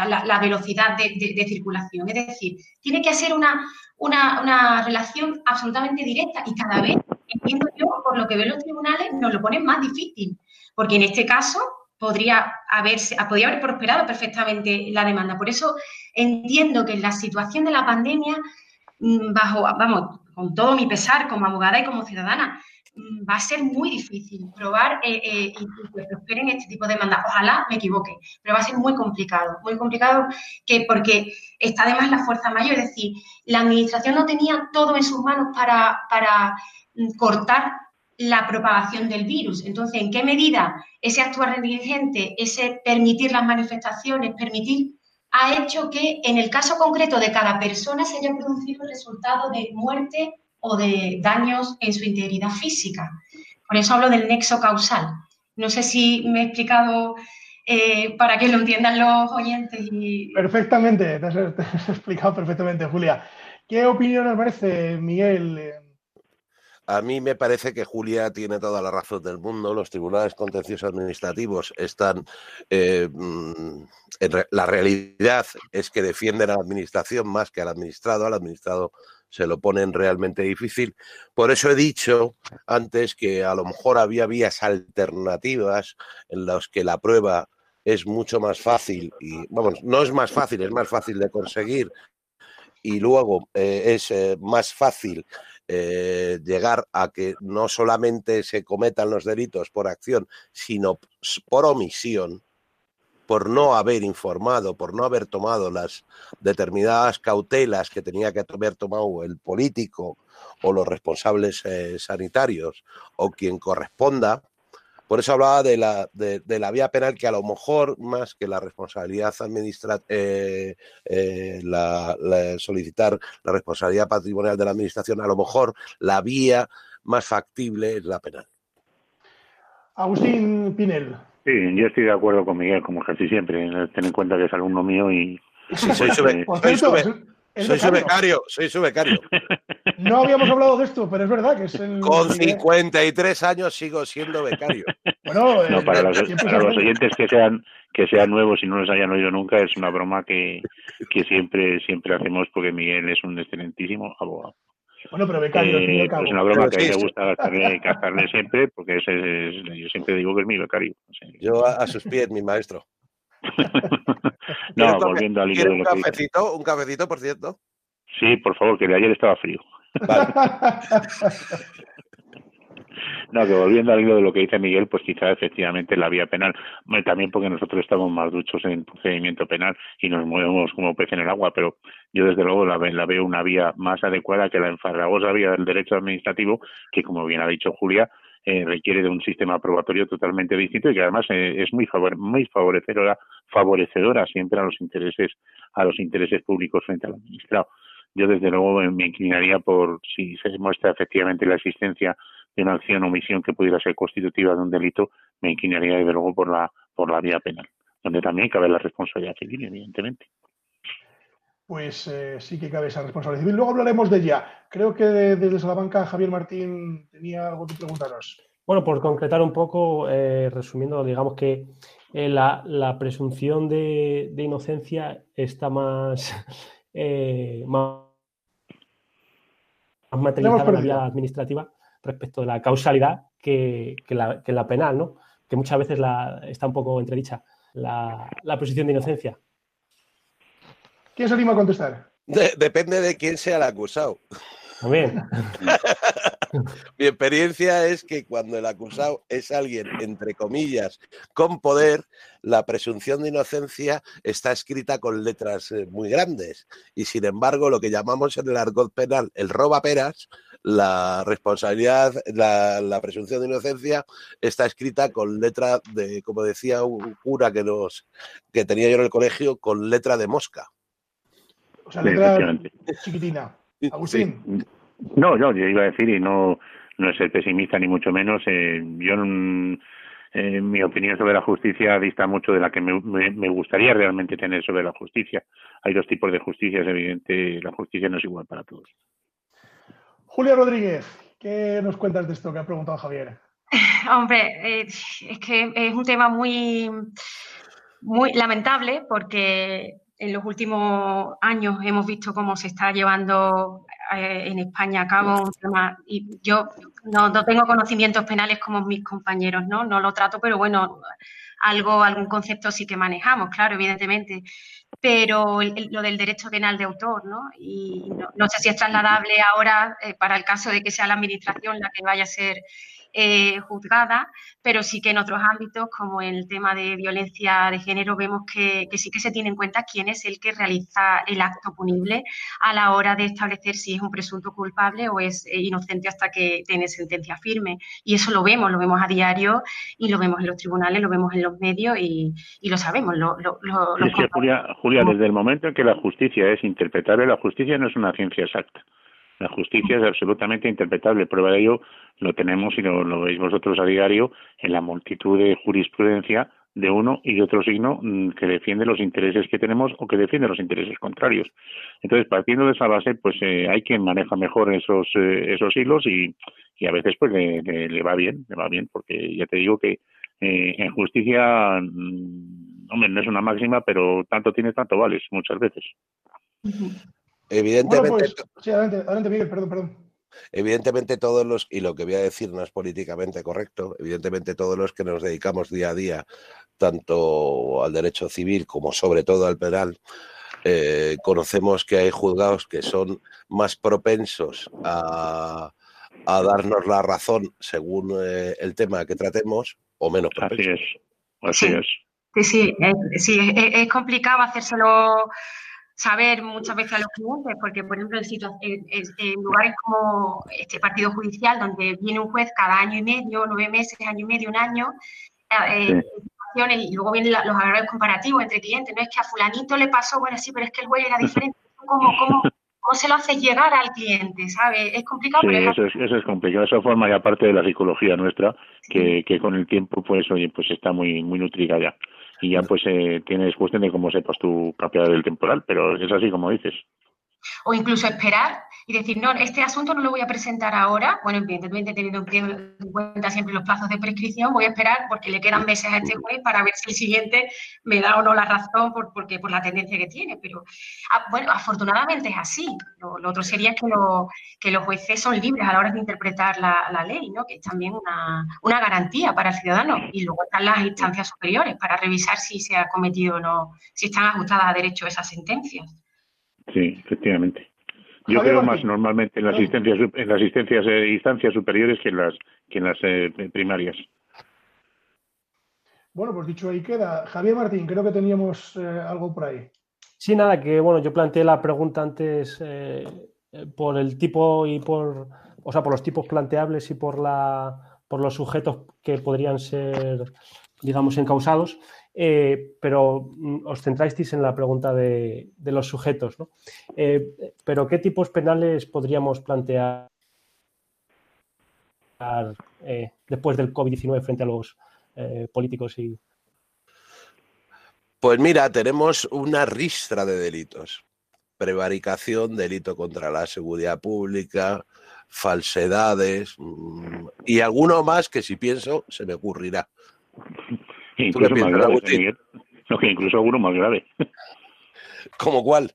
la, velocidad de, circulación. Es decir, tiene que ser una, una, relación absolutamente directa y cada vez, entiendo yo, por lo que ven los tribunales, nos lo ponen más difícil, porque en este caso podría haberse, podría haber prosperado perfectamente la demanda. Por eso entiendo que en la situación de la pandemia Mm, bajo, vamos, con todo mi pesar como abogada y como ciudadana, mm, va a ser muy difícil probar eh, eh, y que prosperen este tipo de demandas. Ojalá me equivoque, pero va a ser muy complicado, muy complicado que porque está además la fuerza mayor, es decir, la administración no tenía todo en sus manos para, para mm, cortar la propagación del virus. Entonces, ¿en qué medida ese actuar negligente, ese permitir las manifestaciones, permitir ha hecho que en el caso concreto de cada persona se haya producido el resultado de muerte o de daños en su integridad física. Por eso hablo del nexo causal. No sé si me he explicado eh, para que lo entiendan los oyentes. Perfectamente, te has, explicado perfectamente, Julia. ¿Qué opinión os merece, Miguel? A mí me parece que Julia tiene toda la razón del mundo. Los tribunales contenciosos administrativos están. Eh, mm, la realidad es que defienden a la administración más que al administrado. Al administrado se lo ponen realmente difícil. Por eso he dicho antes que a lo mejor había vías alternativas en las que la prueba es mucho más fácil, y vamos, no es más fácil, es más fácil de conseguir y luego eh, es eh, más fácil eh, llegar a que no solamente se cometan los delitos por acción, sino por omisión, por no haber informado, por no haber tomado las determinadas cautelas que tenía que haber tomado el político o los responsables sanitarios o quien corresponda, por eso hablaba de la, de, la vía penal, que a lo mejor más que la responsabilidad administrativa, eh, eh, la, solicitar la responsabilidad patrimonial de la administración, a lo mejor la vía más factible es la penal. Agustín Pinel. Sí, yo estoy de acuerdo con Miguel, como casi siempre. Ten en cuenta que es alumno mío y. soy, soy su becario, soy su becario. No habíamos hablado de esto, pero es verdad que es el... Con 53 años sigo siendo becario. Bueno, para, los, oyentes que sean que sean nuevos y no los hayan oído nunca, es una broma que, que siempre siempre hacemos porque Miguel es un excelentísimo abogado. Bueno, pero becario, eh, Es una broma que a mí me gusta gastarle, siempre, porque yo siempre digo que es mi becario. yo a, sus pies, mi maestro. no, volviendo al hilo de lo un cafecito, un cafecito, por cierto. Sí, por favor, que de ayer estaba frío. No, que volviendo al hilo de lo que dice Miguel, pues quizá efectivamente la vía penal, también porque nosotros estamos más duchos en procedimiento penal y nos movemos como pez en el agua, pero yo desde luego la, veo una vía más adecuada que la enfarragosa vía del derecho administrativo, que como bien ha dicho Julia, eh, requiere de un sistema probatorio totalmente distinto y que además eh, es muy, muy favorecedora, favorecedora siempre a los intereses a los intereses públicos frente al administrado yo desde luego me inclinaría por si se demuestra efectivamente la existencia de una acción o omisión que pudiera ser constitutiva de un delito, me inclinaría desde luego por la por la vía penal, donde también cabe la responsabilidad civil, evidentemente. Pues eh, sí que cabe esa responsabilidad civil. Luego hablaremos de ella. Creo que desde Salamanca Javier Martín tenía algo que preguntaros. Bueno, por concretar un poco, eh, resumiendo, digamos que eh, la, presunción de, inocencia está más, más materializada en la vía administrativa respecto de la causalidad que, la, que la, penal, ¿no? Que muchas veces la, está un poco entredicha la, la presunción de inocencia. ¿Quién se anima a contestar? depende de quién sea el acusado. También. Mi experiencia es que cuando el acusado es alguien, entre comillas, con poder, la presunción de inocencia está escrita con letras eh, muy grandes. Y sin embargo, lo que llamamos en el argot penal el roba peras, la responsabilidad, la, presunción de inocencia está escrita con letra de, como decía un cura que, nos, que tenía yo en el colegio, con letra de mosca. O sea, letra chiquitina. Agustín. No, yo, yo iba a decir, y no, no es ser pesimista ni mucho menos, eh, yo eh, mi opinión sobre la justicia dista mucho de la que me, me, gustaría realmente tener sobre la justicia. Hay dos tipos de justicia, es evidente, la justicia no es igual para todos. Julia Rodríguez, ¿qué nos cuentas de esto que ha preguntado Javier? Hombre, eh, es que es un tema muy, muy lamentable porque en los últimos años hemos visto cómo se está llevando eh, en España a cabo un tema, y yo no, tengo conocimientos penales como mis compañeros, ¿no? No lo trato, pero bueno, algo, algún concepto sí que manejamos, claro, evidentemente. Pero lo del derecho penal de autor, ¿no? Y no, sé si es trasladable ahora eh, para el caso de que sea la administración la que vaya a ser eh, juzgada, pero sí que en otros ámbitos, como el tema de violencia de género, vemos que, sí que se tiene en cuenta quién es el que realiza el acto punible a la hora de establecer si es un presunto culpable o es eh, inocente hasta que tiene sentencia firme. Y eso lo vemos, lo vemos a diario y lo vemos en los tribunales, lo vemos en los medios y, lo sabemos. Lo, Julia, Julia, desde el momento en que la justicia es interpretable, la justicia no es una ciencia exacta. La justicia es absolutamente interpretable. Prueba de ello lo tenemos y lo, veis vosotros a diario en la multitud de jurisprudencia de uno y de otro signo mm, que defiende los intereses que tenemos o que defiende los intereses contrarios. Entonces, partiendo de esa base, pues eh, hay quien maneja mejor esos eh, esos hilos y, a veces pues le, va bien, le va bien, porque ya te digo que eh, en justicia, mm, hombre, no es una máxima, pero tanto tienes, tanto vales, muchas veces. Evidentemente. Pues, sí, adelante, adelante, Miguel, perdón, perdón. Evidentemente todos los, y lo que voy a decir no es políticamente correcto, evidentemente todos los que nos dedicamos día a día, tanto al derecho civil como sobre todo al penal, eh, conocemos que hay juzgados que son más propensos a, darnos la razón según eh, el tema que tratemos o menos propensos. Así es, así es. Sí, sí, sí es, complicado hacérselo saber muchas veces a los clientes, porque por ejemplo en, lugares como este partido judicial, donde viene un juez cada año y medio, nueve meses, año y medio, un año, eh, y luego vienen los agravios comparativos entre clientes, no es que a fulanito le pasó, bueno, sí, pero es que el juez era diferente, ¿cómo, cómo, cómo se lo hace llegar al cliente? ¿sabe? Es complicado. Sí, eso es, eso es complicado, esa forma ya parte de la psicología nuestra, que, que con el tiempo pues oye, pues está muy, muy nutrida ya y ya pues eh, tienes cuestión de cómo sepas tu propiedad del temporal, pero es así como dices. O incluso esperar y decir, no, este asunto no lo voy a presentar ahora, bueno, evidentemente teniendo en cuenta siempre los plazos de prescripción, voy a esperar porque le quedan meses a este juez para ver si el siguiente me da o no la razón por, porque, por la tendencia que tiene. Pero, ah, bueno, afortunadamente es así. Lo, otro sería que, que los jueces son libres a la hora de interpretar la, ley, ¿no? que es también una, una garantía para el ciudadano. Y luego están las instancias superiores para revisar si se ha cometido o no, si están ajustadas a derecho esas sentencias. Sí, efectivamente. Yo creo más normalmente en las asistencias en las asistencias de instancias superiores que en las que en las eh, primarias. Bueno, pues dicho ahí queda. Javier Martín, creo que teníamos eh, algo por ahí. Sí, nada, que bueno, yo planteé la pregunta antes eh, por el tipo y por, o sea, por los tipos planteables y por la, por los sujetos que podrían ser, digamos, encausados. Eh, pero mm, os centráis en la pregunta de, los sujetos. ¿no? Eh, pero ¿qué tipos penales podríamos plantear eh, después del COVID-19 frente a los políticos y... Pues mira, tenemos una ristra de delitos. Prevaricación, delito contra la seguridad pública, falsedades mm, y alguno más que si pienso se me ocurrirá. Incluso más grave, que incluso alguno más grave. ¿Cómo cuál?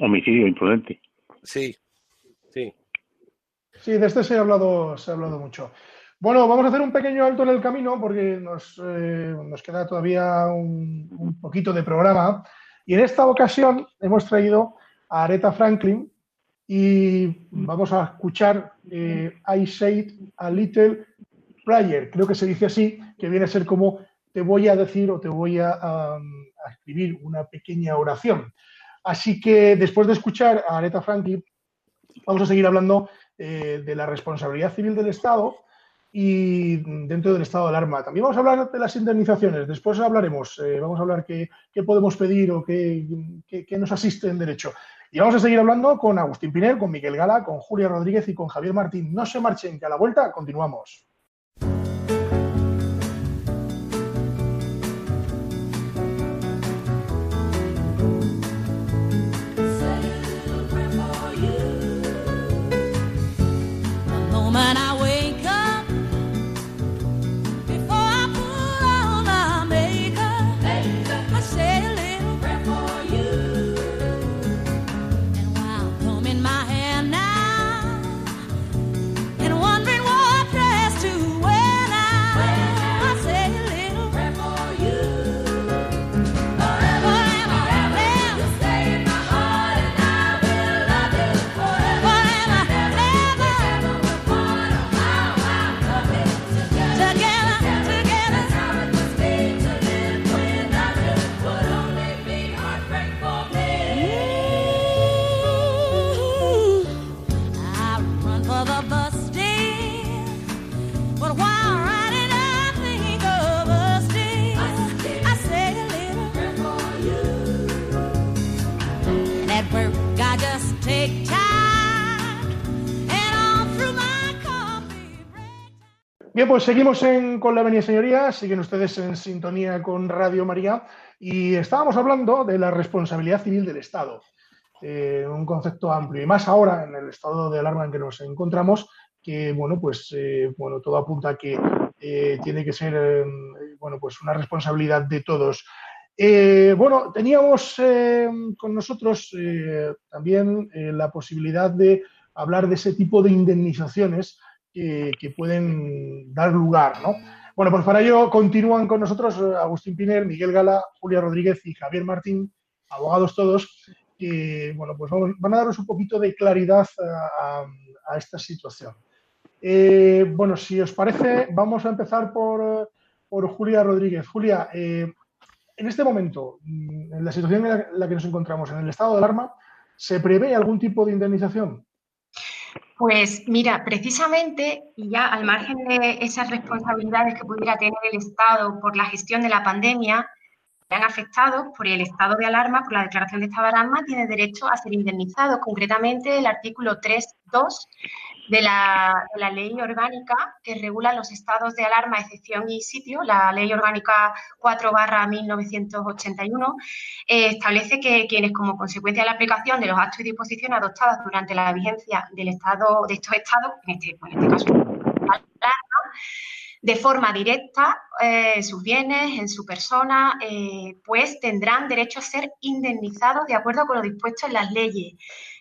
Homicidio imprudente. Sí, sí. Sí, de este se ha hablado, se ha hablado mucho. Bueno, vamos a hacer un pequeño alto en el camino porque nos, eh, nos queda todavía un, poquito de programa. Y en esta ocasión hemos traído a Aretha Franklin y vamos a escuchar eh, I Said a Little Prayer, creo que se dice así, que viene a ser como te voy a decir o te voy a, escribir una pequeña oración. Así que después de escuchar a Aretha Franklin, vamos a seguir hablando eh, de la responsabilidad civil del Estado y dentro del estado de alarma. También vamos a hablar de las indemnizaciones, después hablaremos, eh, vamos a hablar qué, podemos pedir o qué, qué, nos asiste en derecho. Y vamos a seguir hablando con Agustín Pinel, con Miguel Gala, con Julia Rodríguez y con Javier Martín. No se marchen, que a la vuelta continuamos. Pues seguimos con la Avenida Señoría, siguen ustedes en sintonía con Radio María. Y estábamos hablando de la responsabilidad civil del Estado, eh, un concepto amplio. Y más ahora en el estado de alarma en que nos encontramos, que bueno, pues eh, bueno, todo apunta a que eh, tiene que ser bueno, pues una responsabilidad de todos. bueno, teníamos con nosotros también la posibilidad de hablar de ese tipo de indemnizaciones que, pueden dar lugar, ¿no? Bueno, pues para ello continúan con nosotros eh, Agustín Piner, Miguel Gala, Julia Rodríguez y Javier Martín, abogados todos, que bueno, pues van a darnos un poquito de claridad a, esta situación. Eh, bueno, si os parece, vamos a empezar por, Julia Rodríguez. Julia, eh, en este momento, mm, en la situación en la que nos encontramos, en el estado de alarma, ¿se prevé algún tipo de indemnización? Pues mira, precisamente, y ya al margen de esas responsabilidades que pudiera tener el Estado por la gestión de la pandemia, han afectado por el estado de alarma, por la declaración de estado de alarma, tiene derecho a ser indemnizado. Concretamente, el artículo 3.2 de la, de la ley orgánica que regula los estados de alarma, excepción y sitio, la ley orgánica 4 barra 1981, eh, establece que quienes como consecuencia de la aplicación de los actos y disposiciones adoptadas durante la vigencia del estado de estos estados, en este, en este caso, alarma, de forma directa eh, sus bienes, en su persona, eh, pues tendrán derecho a ser indemnizados de acuerdo con lo dispuesto en las leyes.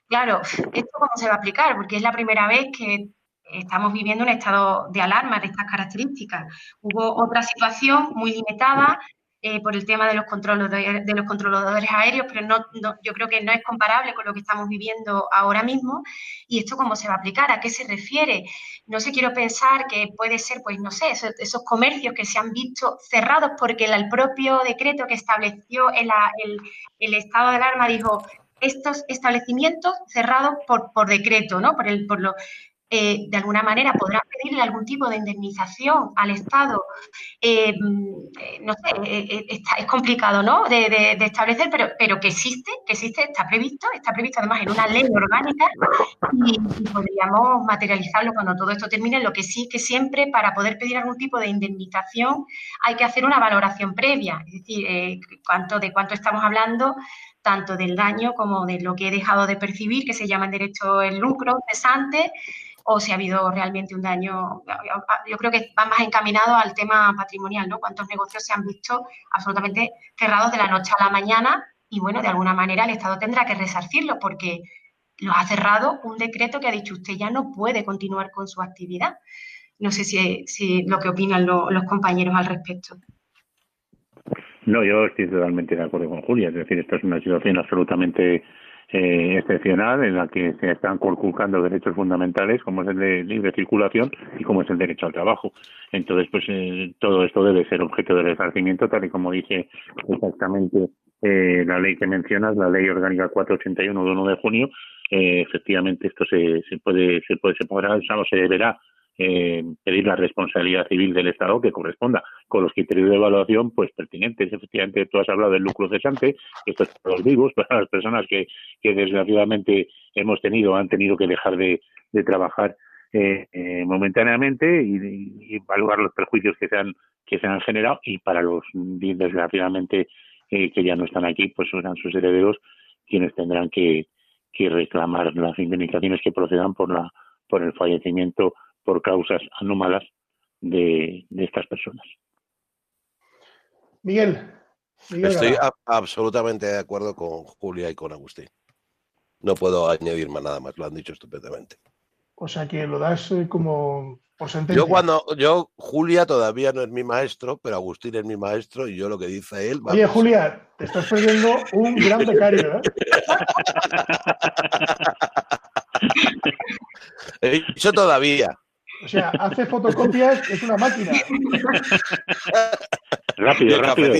Claro, ¿esto cómo se va a aplicar? Porque es la primera vez que estamos viviendo un estado de alarma de estas características. Hubo otra situación muy limitada eh, por el tema de los, controladores, de los controladores aéreos, pero no, yo creo que no es comparable con lo que estamos viviendo ahora mismo. ¿Y esto cómo se va a aplicar? ¿A qué se refiere? No sé, quiero pensar que puede ser, pues no sé, esos, comercios que se han visto cerrados porque el, propio decreto que estableció el, el estado de alarma dijo estos establecimientos cerrados por, por decreto, ¿no? Por, el, por lo, eh, de alguna manera podrán pedirle algún tipo de indemnización al Estado. Eh, eh, no sé, es complicado ¿no? De, establecer, pero, pero que existe, que existe, está previsto, está previsto además en una ley orgánica y, podríamos materializarlo cuando todo esto termine. Lo que sí que siempre para poder pedir algún tipo de indemnización hay que hacer una valoración previa, es decir, cuánto, de cuánto estamos hablando tanto del daño como de lo que he dejado de percibir, que se llama en derecho el lucro cesante, o si ha habido realmente un daño. Yo creo que va más encaminado al tema patrimonial, ¿no? Cuántos negocios se han visto absolutamente cerrados de la noche a la mañana y, bueno, de alguna manera el Estado tendrá que resarcirlo porque lo ha cerrado un decreto que ha dicho usted ya no puede continuar con su actividad. No sé si, lo que opinan los compañeros al respecto. No, yo estoy totalmente de acuerdo con Julia. Es decir, esta es una situación absolutamente eh, excepcional en la que se están conculcando derechos fundamentales como es el de libre circulación y como es el derecho al trabajo. Entonces, pues eh, todo esto debe ser objeto de resarcimiento, tal y como dice exactamente eh, la ley que mencionas, la ley orgánica 481 de 1 de junio. Eh, efectivamente, esto se, se puede, se puede, se podrá, o se deberá eh, pedir la responsabilidad civil del Estado que corresponda con los criterios de evaluación pues pertinentes. Efectivamente, tú has hablado del lucro cesante, esto es para los vivos, para las personas que, que desgraciadamente hemos tenido, han tenido que dejar de, trabajar eh, eh, momentáneamente y, evaluar los perjuicios que se han que se han generado y para los desgraciadamente eh, que ya no están aquí pues serán sus herederos quienes tendrán que, que reclamar las indemnizaciones que procedan por la por el fallecimiento por causas anómalas de, estas personas. Miguel. Estoy absolutamente de acuerdo con Julia y con Agustín. No puedo añadir más nada más, lo han dicho estupendamente. O sea que lo das eh, como por sentencia. Yo cuando, yo, Julia todavía no es mi maestro, pero Agustín es mi maestro y yo lo que dice él. Oye, Julia, te estás perdiendo un gran becario, ¿eh? He dicho todavía. O sea, hace fotocopias, es una máquina. rápido, rápido.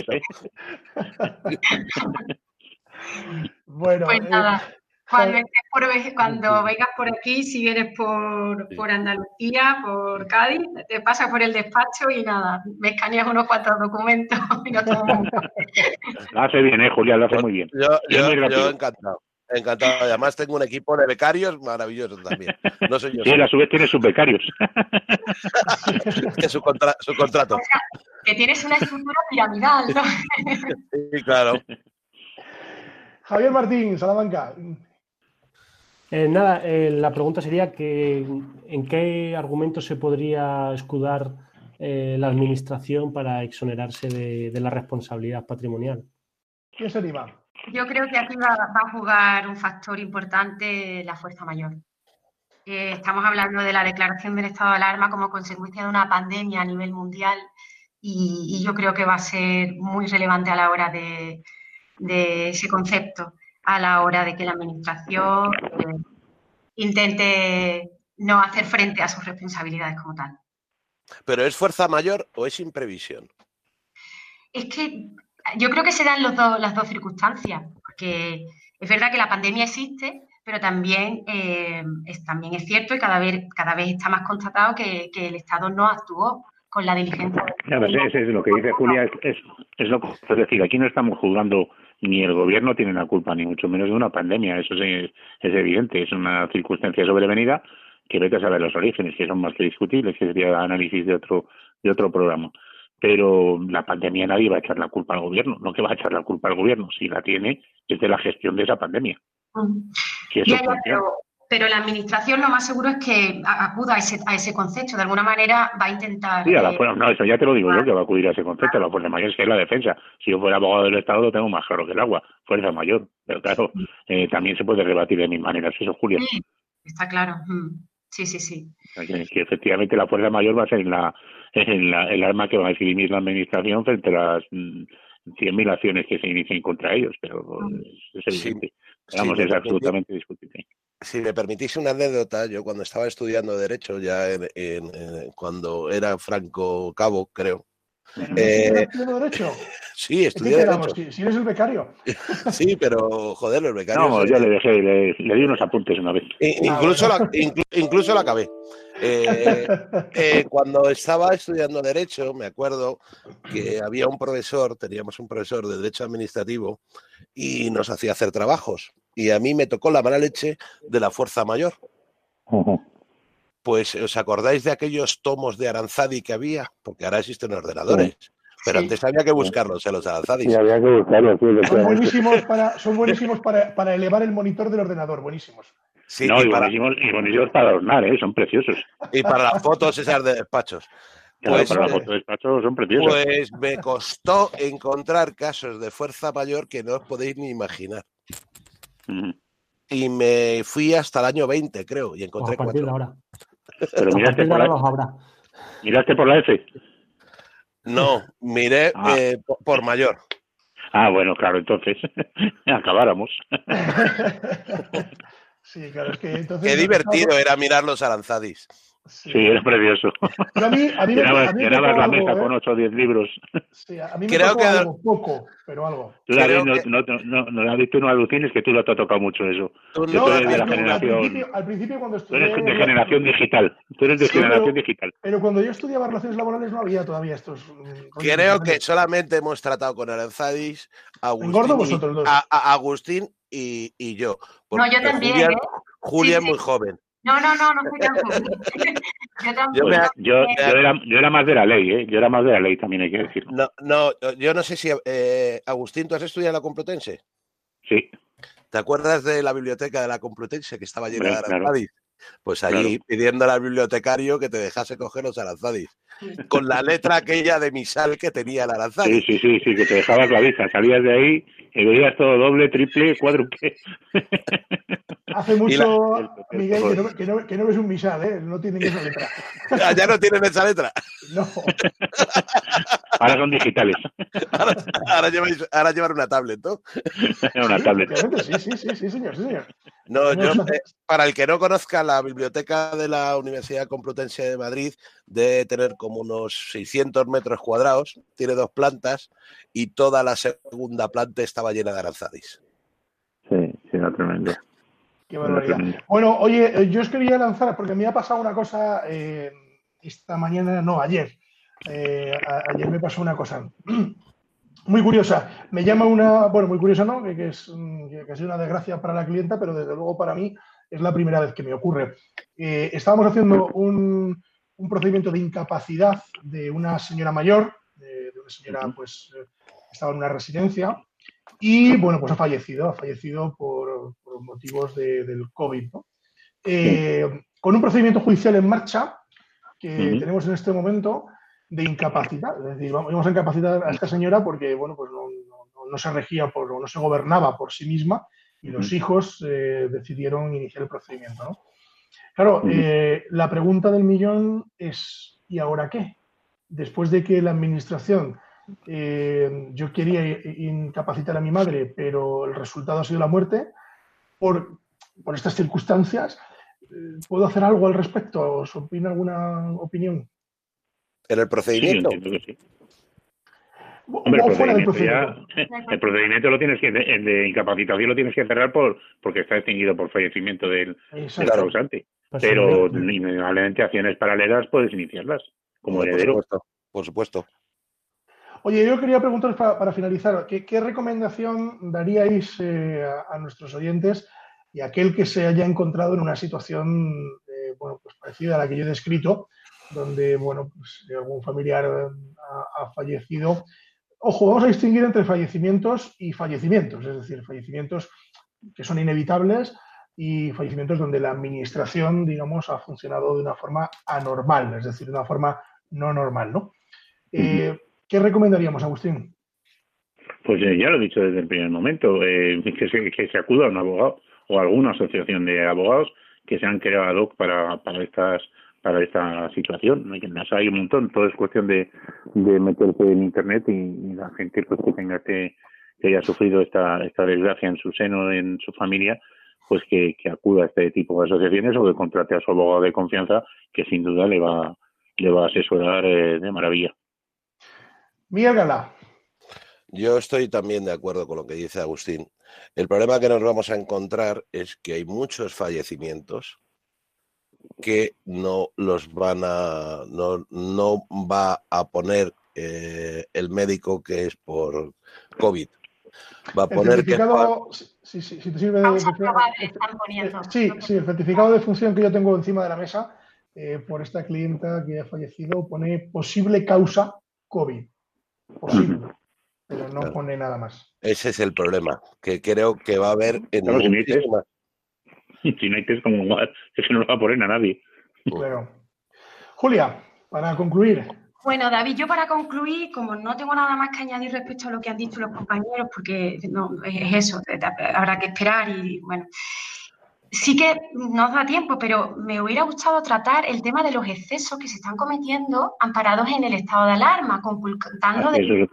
bueno, pues nada. Eh, cuando, cuando, vengas por aquí, si vienes por, por, Andalucía, por Cádiz, te pasas por el despacho y nada, me escaneas unos cuantos documentos y no Lo hace bien, ¿eh, Julián? Lo hace muy bien. Yo, yo, yo encantado. Encantado. Además, tengo un equipo de becarios maravilloso también. No soy yo. Sí, a su vez tiene sus becarios. su, su contrato. que tienes una estructura piramidal, ¿no? sí, claro. Javier Martín, Salamanca. Eh, nada, eh, la pregunta sería que en qué argumentos se podría escudar eh, la administración para exonerarse de, de la responsabilidad patrimonial. ¿Quién se anima? Yo creo que aquí va, a jugar un factor importante la fuerza mayor. Eh, estamos hablando de la declaración del estado de alarma como consecuencia de una pandemia a nivel mundial y, yo creo que va a ser muy relevante a la hora de, ese concepto, a la hora de que la Administración eh, intente no hacer frente a sus responsabilidades como tal. ¿Pero es fuerza mayor o es imprevisión? Es que yo creo que se dan las dos circunstancias, porque es verdad que la pandemia existe, pero también, eh, es, también es cierto y cada vez, cada vez está más constatado que, el Estado no actuó con la diligencia. es lo que dice Julia, es, es, lo que es decir, aquí no estamos juzgando ni el gobierno tiene la culpa, ni mucho menos de una pandemia, eso es, es evidente, es una circunstancia sobrevenida que vete a saber los orígenes, que son más que discutibles, que sería análisis de otro, de otro programa. Pero la pandemia nadie va a echar la culpa al gobierno, no que va a echar la culpa al gobierno, si la tiene es de la gestión de esa pandemia. Mm. pero, la administración lo más seguro es que acuda a ese, a ese concepto, de alguna manera va a intentar... Sí, a eh, no, eso ya te lo digo yo, que va a acudir a ese concepto, la fuerza mayor es que es la defensa. Si yo fuera abogado del Estado lo tengo más claro que el agua, fuerza mayor, pero claro, eh, también se puede rebatir de mil maneras eso, Julia. Sí, está claro. Mm. Sí, sí, sí. Que, efectivamente la fuerza mayor va a ser la, en la, el arma que va a dirimir la administración frente a las 100.000 mm, acciones que se inicien contra ellos, pero es evidente. Vamos, es absolutamente discutible. Si me permitís una anécdota, yo cuando estaba estudiando Derecho, ya en, cuando era Franco Cabo, creo, eh, derecho? Sí, estudié derecho. Si, eres el becario. sí, pero joder, los becarios. No, yo le dejé, le, di unos apuntes una vez. incluso, la, incluso la acabé. Eh, eh, cuando estaba estudiando Derecho, me acuerdo que había un profesor, teníamos un profesor de Derecho Administrativo y nos hacía hacer trabajos. Y a mí me tocó la mala leche de la fuerza mayor. Pues, ¿os acordáis de aquellos tomos de Aranzadi que había? Porque ahora existen ordenadores. Pero antes había que buscarlos en los Aranzadis. Sí, había que buscarlos. son buenísimos, para, son buenísimos para, elevar el monitor del ordenador, buenísimos. Sí, y, para, buenísimos, para adornar, ¿eh? son preciosos. Y para las fotos esas de despachos. Pues, para las fotos de despachos son preciosos. Pues me costó encontrar casos de fuerza mayor que no os podéis ni imaginar. Y me fui hasta el año 20, creo, y encontré a partir De ahora. Pero miraste por, la, miraste por la F. No, miré ah. eh, por mayor. Ah, bueno, claro, entonces acabáramos. sí, claro, es que entonces. Qué divertido era mirar los aranzadis. Sí, es precioso. a mí, a mí llenabas, me, la mesa con 8 o 10 libros. Sí, a mí me Creo que algo, poco, pero algo. Tú, David, no, no, no, no, tú no alucines que tú lo te has tocado mucho eso. Tú, no, eres de la generación... Al principio, al principio, cuando estudié... Tú eres de generación digital. Tú eres de generación pero, digital. Pero cuando yo estudiaba relaciones laborales no había todavía estos... Mm, Creo que solamente hemos tratado con Aranzadis, Agustín. A, a Agustín y, y yo. No, yo también. Julia, ¿eh? Julia sí, es muy joven. No, no, no, no fui tan yo tampoco. Yo, era, yo, era, más de la ley, ¿eh? Yo era más de la ley, también hay que decirlo. No, no yo no sé si. Eh, Agustín, ¿tú has estudiado en la Complutense? Sí. ¿Te acuerdas de la biblioteca de la Complutense que estaba llena de aranzadis? Pues allí pidiendo al bibliotecario que te dejase coger los aranzadis. Con la letra aquella de misal que tenía el aranzadis. Sí, sí, sí, sí, que te dejaba clavija. Salías de ahí y veías todo doble, triple, cuádruple. Hace mucho, Miguel, que no, que, no, que no, ves un misal, ¿eh? No tienen esa letra. Ah, ¿Ya no tienen esa letra? No. Ahora son digitales. Ahora, ahora, ahora llevan una tablet, ¿no? una tablet. Sí, sí, sí, sí, señor, sí, señor. No, yo, eh, para el que no conozca, la biblioteca de la Universidad Complutense de Madrid debe tener como unos 600 metros cuadrados, tiene dos plantas y toda la segunda planta estaba llena de aranzadis. Sí, sí, era tremendo. Qué barbaridad. Bueno, oye, eh, yo os quería lanzar, porque me ha pasado una cosa eh, esta mañana, no, ayer. Eh, ayer me pasó una cosa muy curiosa. Me llama una, bueno, muy curiosa, ¿no? Que, es, que ha sido una desgracia para la clienta, pero desde luego para mí es la primera vez que me ocurre. estábamos haciendo un, un, procedimiento de incapacidad de una señora mayor, de, de una señora, pues, estaba en una residencia, y bueno, pues ha fallecido, ha fallecido por, motivos del COVID. Eh, con un procedimiento judicial en marcha que tenemos en este momento de incapacidad. Es decir, vamos a incapacitar a esta señora porque bueno, pues no, se regía por, no se gobernaba por sí misma y los hijos eh, decidieron iniciar el procedimiento. Claro, eh, la pregunta del millón es, ¿y ahora qué? Después de que la administración, eh, yo quería incapacitar a mi madre, pero el resultado ha sido la muerte, por, por estas circunstancias, eh, ¿puedo hacer algo al respecto? ¿Os opina alguna opinión? ¿En el procedimiento? Sí, Hombre, el procedimiento, el procedimiento lo tienes que, el de incapacitación lo tienes que cerrar por porque está extinguido por fallecimiento del, del causante. Pues Pero indudablemente acciones paralelas puedes iniciarlas como heredero. Por supuesto. Por supuesto. Oye, yo quería preguntaros para, finalizar, ¿qué, recomendación daríais eh, a, nuestros oyentes y a aquel que se haya encontrado en una situación eh, bueno, pues parecida a la que yo he descrito, donde bueno, pues, algún familiar ha fallecido Ojo, vamos a distinguir entre fallecimientos y fallecimientos, es decir, fallecimientos que son inevitables y fallecimientos donde la administración, digamos, ha funcionado de una forma anormal, es decir, de una forma no normal, ¿no? Eh, ¿Qué recomendaríamos, Agustín? Pues eh, ya lo he dicho desde el primer momento, eh, que, se, que se acuda a un abogado o a alguna asociación de abogados que se han creado para, para estas para esta situación. Hay un montón, todo es cuestión de, de meterse en Internet y, la gente pues, que tenga que, que haya sufrido esta, esta desgracia en su seno, en su familia, pues que, que, acuda a este tipo de asociaciones o que contrate a su abogado de confianza, que sin duda le va, le va a asesorar eh, de maravilla. Miguel Gala. Yo estoy también de acuerdo con lo que dice Agustín. El problema que nos vamos a encontrar es que hay muchos fallecimientos que no los van a, no, no va a poner eh, el médico que es por COVID. Va a poner que... Sí, sí, si te sirve de, sí, sí, el certificado de función que yo tengo encima de la mesa eh, por esta clienta que ha fallecido pone posible causa COVID. Posible. pero no pone nada más. Ese es el problema, que creo que va a haber en muchísimas, si no hay test, como es que no lo va a poner a nadie. Claro. Julia, para concluir. Bueno, David, yo para concluir, como no tengo nada más que añadir respecto a lo que han dicho los compañeros, porque no, es eso, habrá que esperar y bueno. Sí que nos da tiempo, pero me hubiera gustado tratar el tema de los excesos que se están cometiendo amparados en el estado de alarma, compultando ah, de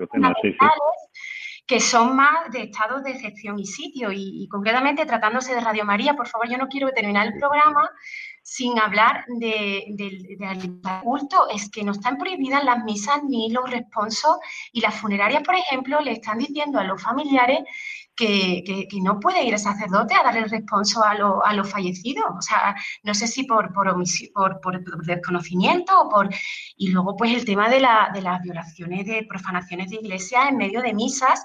que son más de estados de excepción y sitio. Y, concretamente, tratándose de Radio María, por favor, yo no quiero terminar el programa sin hablar de, de, culto. Es que no están prohibidas las misas ni los responsos y las funerarias, por ejemplo, le están diciendo a los familiares que, no puede ir el sacerdote a dar el responso a, a los fallecidos. O sea, no sé si por, por, por, por, desconocimiento o por... Y luego, pues, el tema de, la, de las violaciones de profanaciones de iglesia en medio de misas,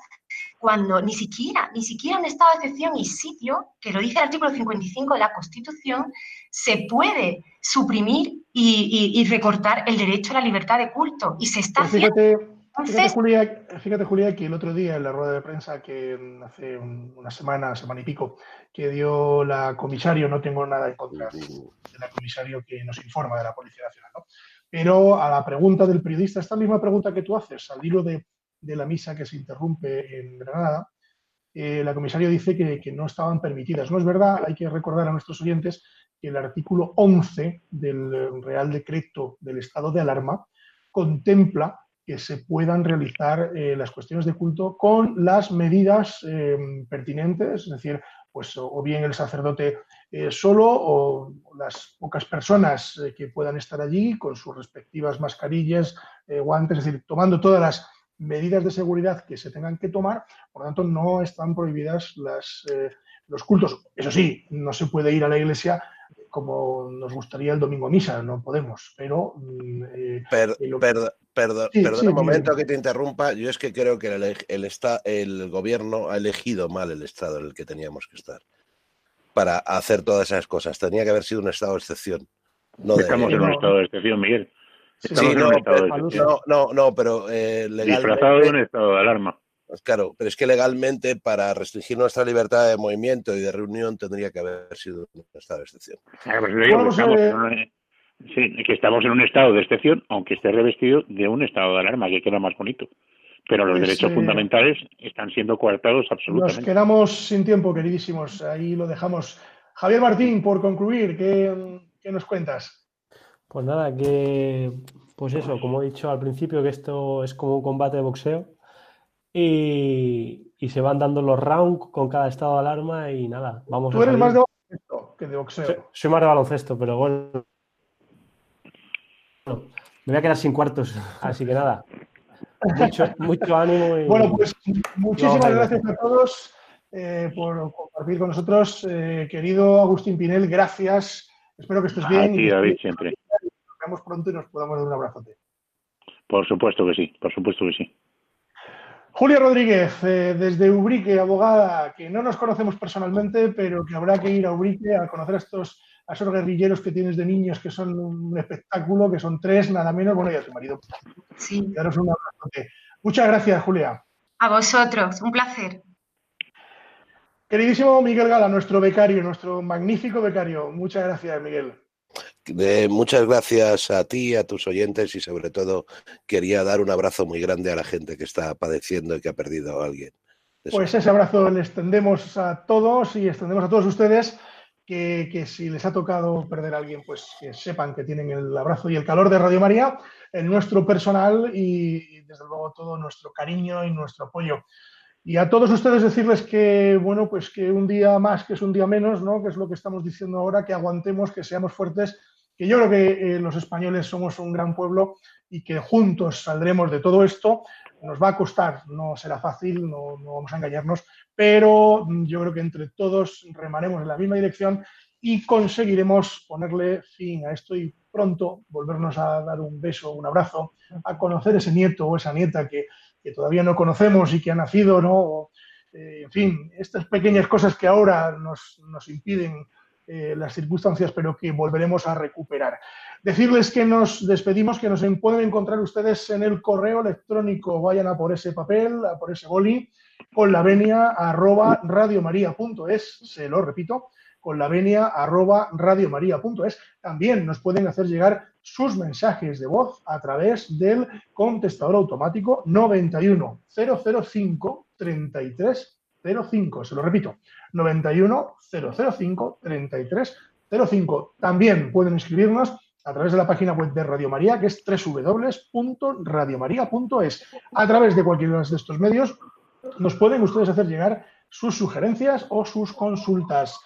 cuando ni siquiera, ni siquiera en estado de excepción y sitio, que lo dice el artículo 55 de la Constitución, se puede suprimir y, recortar el derecho a la libertad de culto. Y se está pues haciendo Fíjate, Julia, fíjate, Julia, que el otro día en la rueda de prensa que hace una semana, semana y pico, que dio la comisario, no tengo nada en contra de la comisario que nos informa de la Policía Nacional, ¿no? Pero a la pregunta del periodista, esta misma pregunta que tú haces, al hilo de, la misa que se interrumpe en Granada, eh, la comisario dice que, que, no estaban permitidas. No es verdad, hay que recordar a nuestros oyentes que el artículo 11 del Real Decreto del Estado de Alarma contempla que se puedan realizar eh, las cuestiones de culto con las medidas eh, pertinentes, es decir, pues o bien el sacerdote eh, solo o las pocas personas que puedan estar allí con sus respectivas mascarillas, guantes, es decir, tomando todas las medidas de seguridad que se tengan que tomar, por lo tanto no están prohibidas los cultos. Eso sí, no se puede ir a la iglesia como nos gustaría el domingo misa, no podemos, pero... Mm, eh, perdón, un momento que te interrumpa, yo es que creo que el, el, el gobierno ha elegido mal el estado en el que teníamos que estar para hacer todas esas cosas. Tenía que haber sido un estado de excepción. No Estamos en un estado de excepción, Miguel. Sí, no, no, no, no, pero eh, Disfrazado de un estado de alarma. Pues claro, pero es que legalmente para restringir nuestra libertad de movimiento y de reunión tendría que haber sido un estado de excepción. sí, que estamos en un estado de excepción, aunque esté revestido de un estado de alarma, que queda más bonito. Pero los pues, derechos eh, fundamentales están siendo coartados absolutamente. Nos quedamos sin tiempo, queridísimos. Ahí lo dejamos. Javier Martín, por concluir, ¿qué, ¿qué nos cuentas? Pues nada, que pues eso, como he dicho al principio, que esto es como un combate de boxeo y, se van dando los rounds con cada estado de alarma y nada, vamos Tú eres más de baloncesto que de boxeo. Soy, más de baloncesto, pero bueno. Me voy a quedar sin cuartos, así que nada. Mucho, mucho ánimo. Y... Bueno, pues muchísimas gracias a todos eh, por compartir con nosotros. Eh, querido Agustín Pinel, gracias. Espero que estés bien. Sí, David, siempre. Nos vemos pronto y nos podamos dar un abrazote. Por supuesto que sí, por supuesto que sí. Julia Rodríguez, eh, desde Ubrique, abogada, que no nos conocemos personalmente, pero que habrá que ir a Ubrique a conocer a estos a esos guerrilleros que tienes de niños, que son un espectáculo, que son tres, nada menos, bueno, y a tu marido. Sí. Daros un abrazo. Muchas gracias, Julia. A vosotros, un placer. Queridísimo Miguel Gala, nuestro becario, nuestro magnífico becario. Muchas gracias, Miguel. Muchas gracias a ti, a tus oyentes y sobre todo quería dar un abrazo muy grande a la gente que está padeciendo y que ha perdido a alguien. Pues ese abrazo le extendemos a todos y extendemos a todos ustedes que, si les ha tocado perder a alguien, pues que sepan que tienen el abrazo y el calor de Radio María, en nuestro personal y, desde luego todo nuestro cariño y nuestro apoyo. Y a todos ustedes decirles que, bueno, pues que un día más, que es un día menos, ¿no? Que es lo que estamos diciendo ahora, que aguantemos, que seamos fuertes, que yo creo que eh, los españoles somos un gran pueblo y que juntos saldremos de todo esto. Nos va a costar, no será fácil, no, no vamos a engañarnos, pero yo creo que entre todos remaremos en la misma dirección y conseguiremos ponerle fin a esto y pronto volvernos a dar un beso, un abrazo, a conocer ese nieto o esa nieta que, todavía no conocemos y que ha nacido, ¿no? Eh, en fin, estas pequeñas cosas que ahora nos, impiden eh, las circunstancias, pero que volveremos a recuperar. Decirles que nos despedimos, que nos pueden encontrar ustedes en el correo electrónico, vayan a por ese papel, a por ese boli, con la venia se lo repito, con la venia. También nos pueden hacer llegar sus mensajes de voz a través del contestador automático 91 005 33 05. Se lo repito, 91 005 33 05. También pueden escribirnos a través de la página web de Radio María, que es www.radiomaria.es. A través de cualquiera de estos medios nos pueden ustedes hacer llegar sus sugerencias o sus consultas.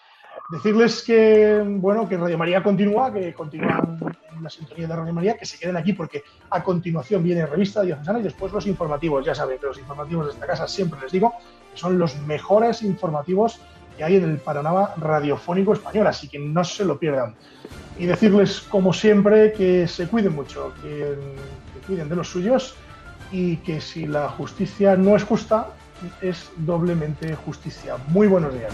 Decirles que, bueno, que Radio María continúa, que continúan en la sintonía de Radio María, que se queden aquí porque a continuación viene Revista Diocesana y después los informativos. Ya saben que los informativos de esta casa siempre les digo que son los mejores informativos que hay en el panorama radiofónico español, así que no se lo pierdan. Y decirles, como siempre, que se cuiden mucho, que, que cuiden de los suyos y que si la justicia no es justa, es doblemente justicia. Muy buenos días.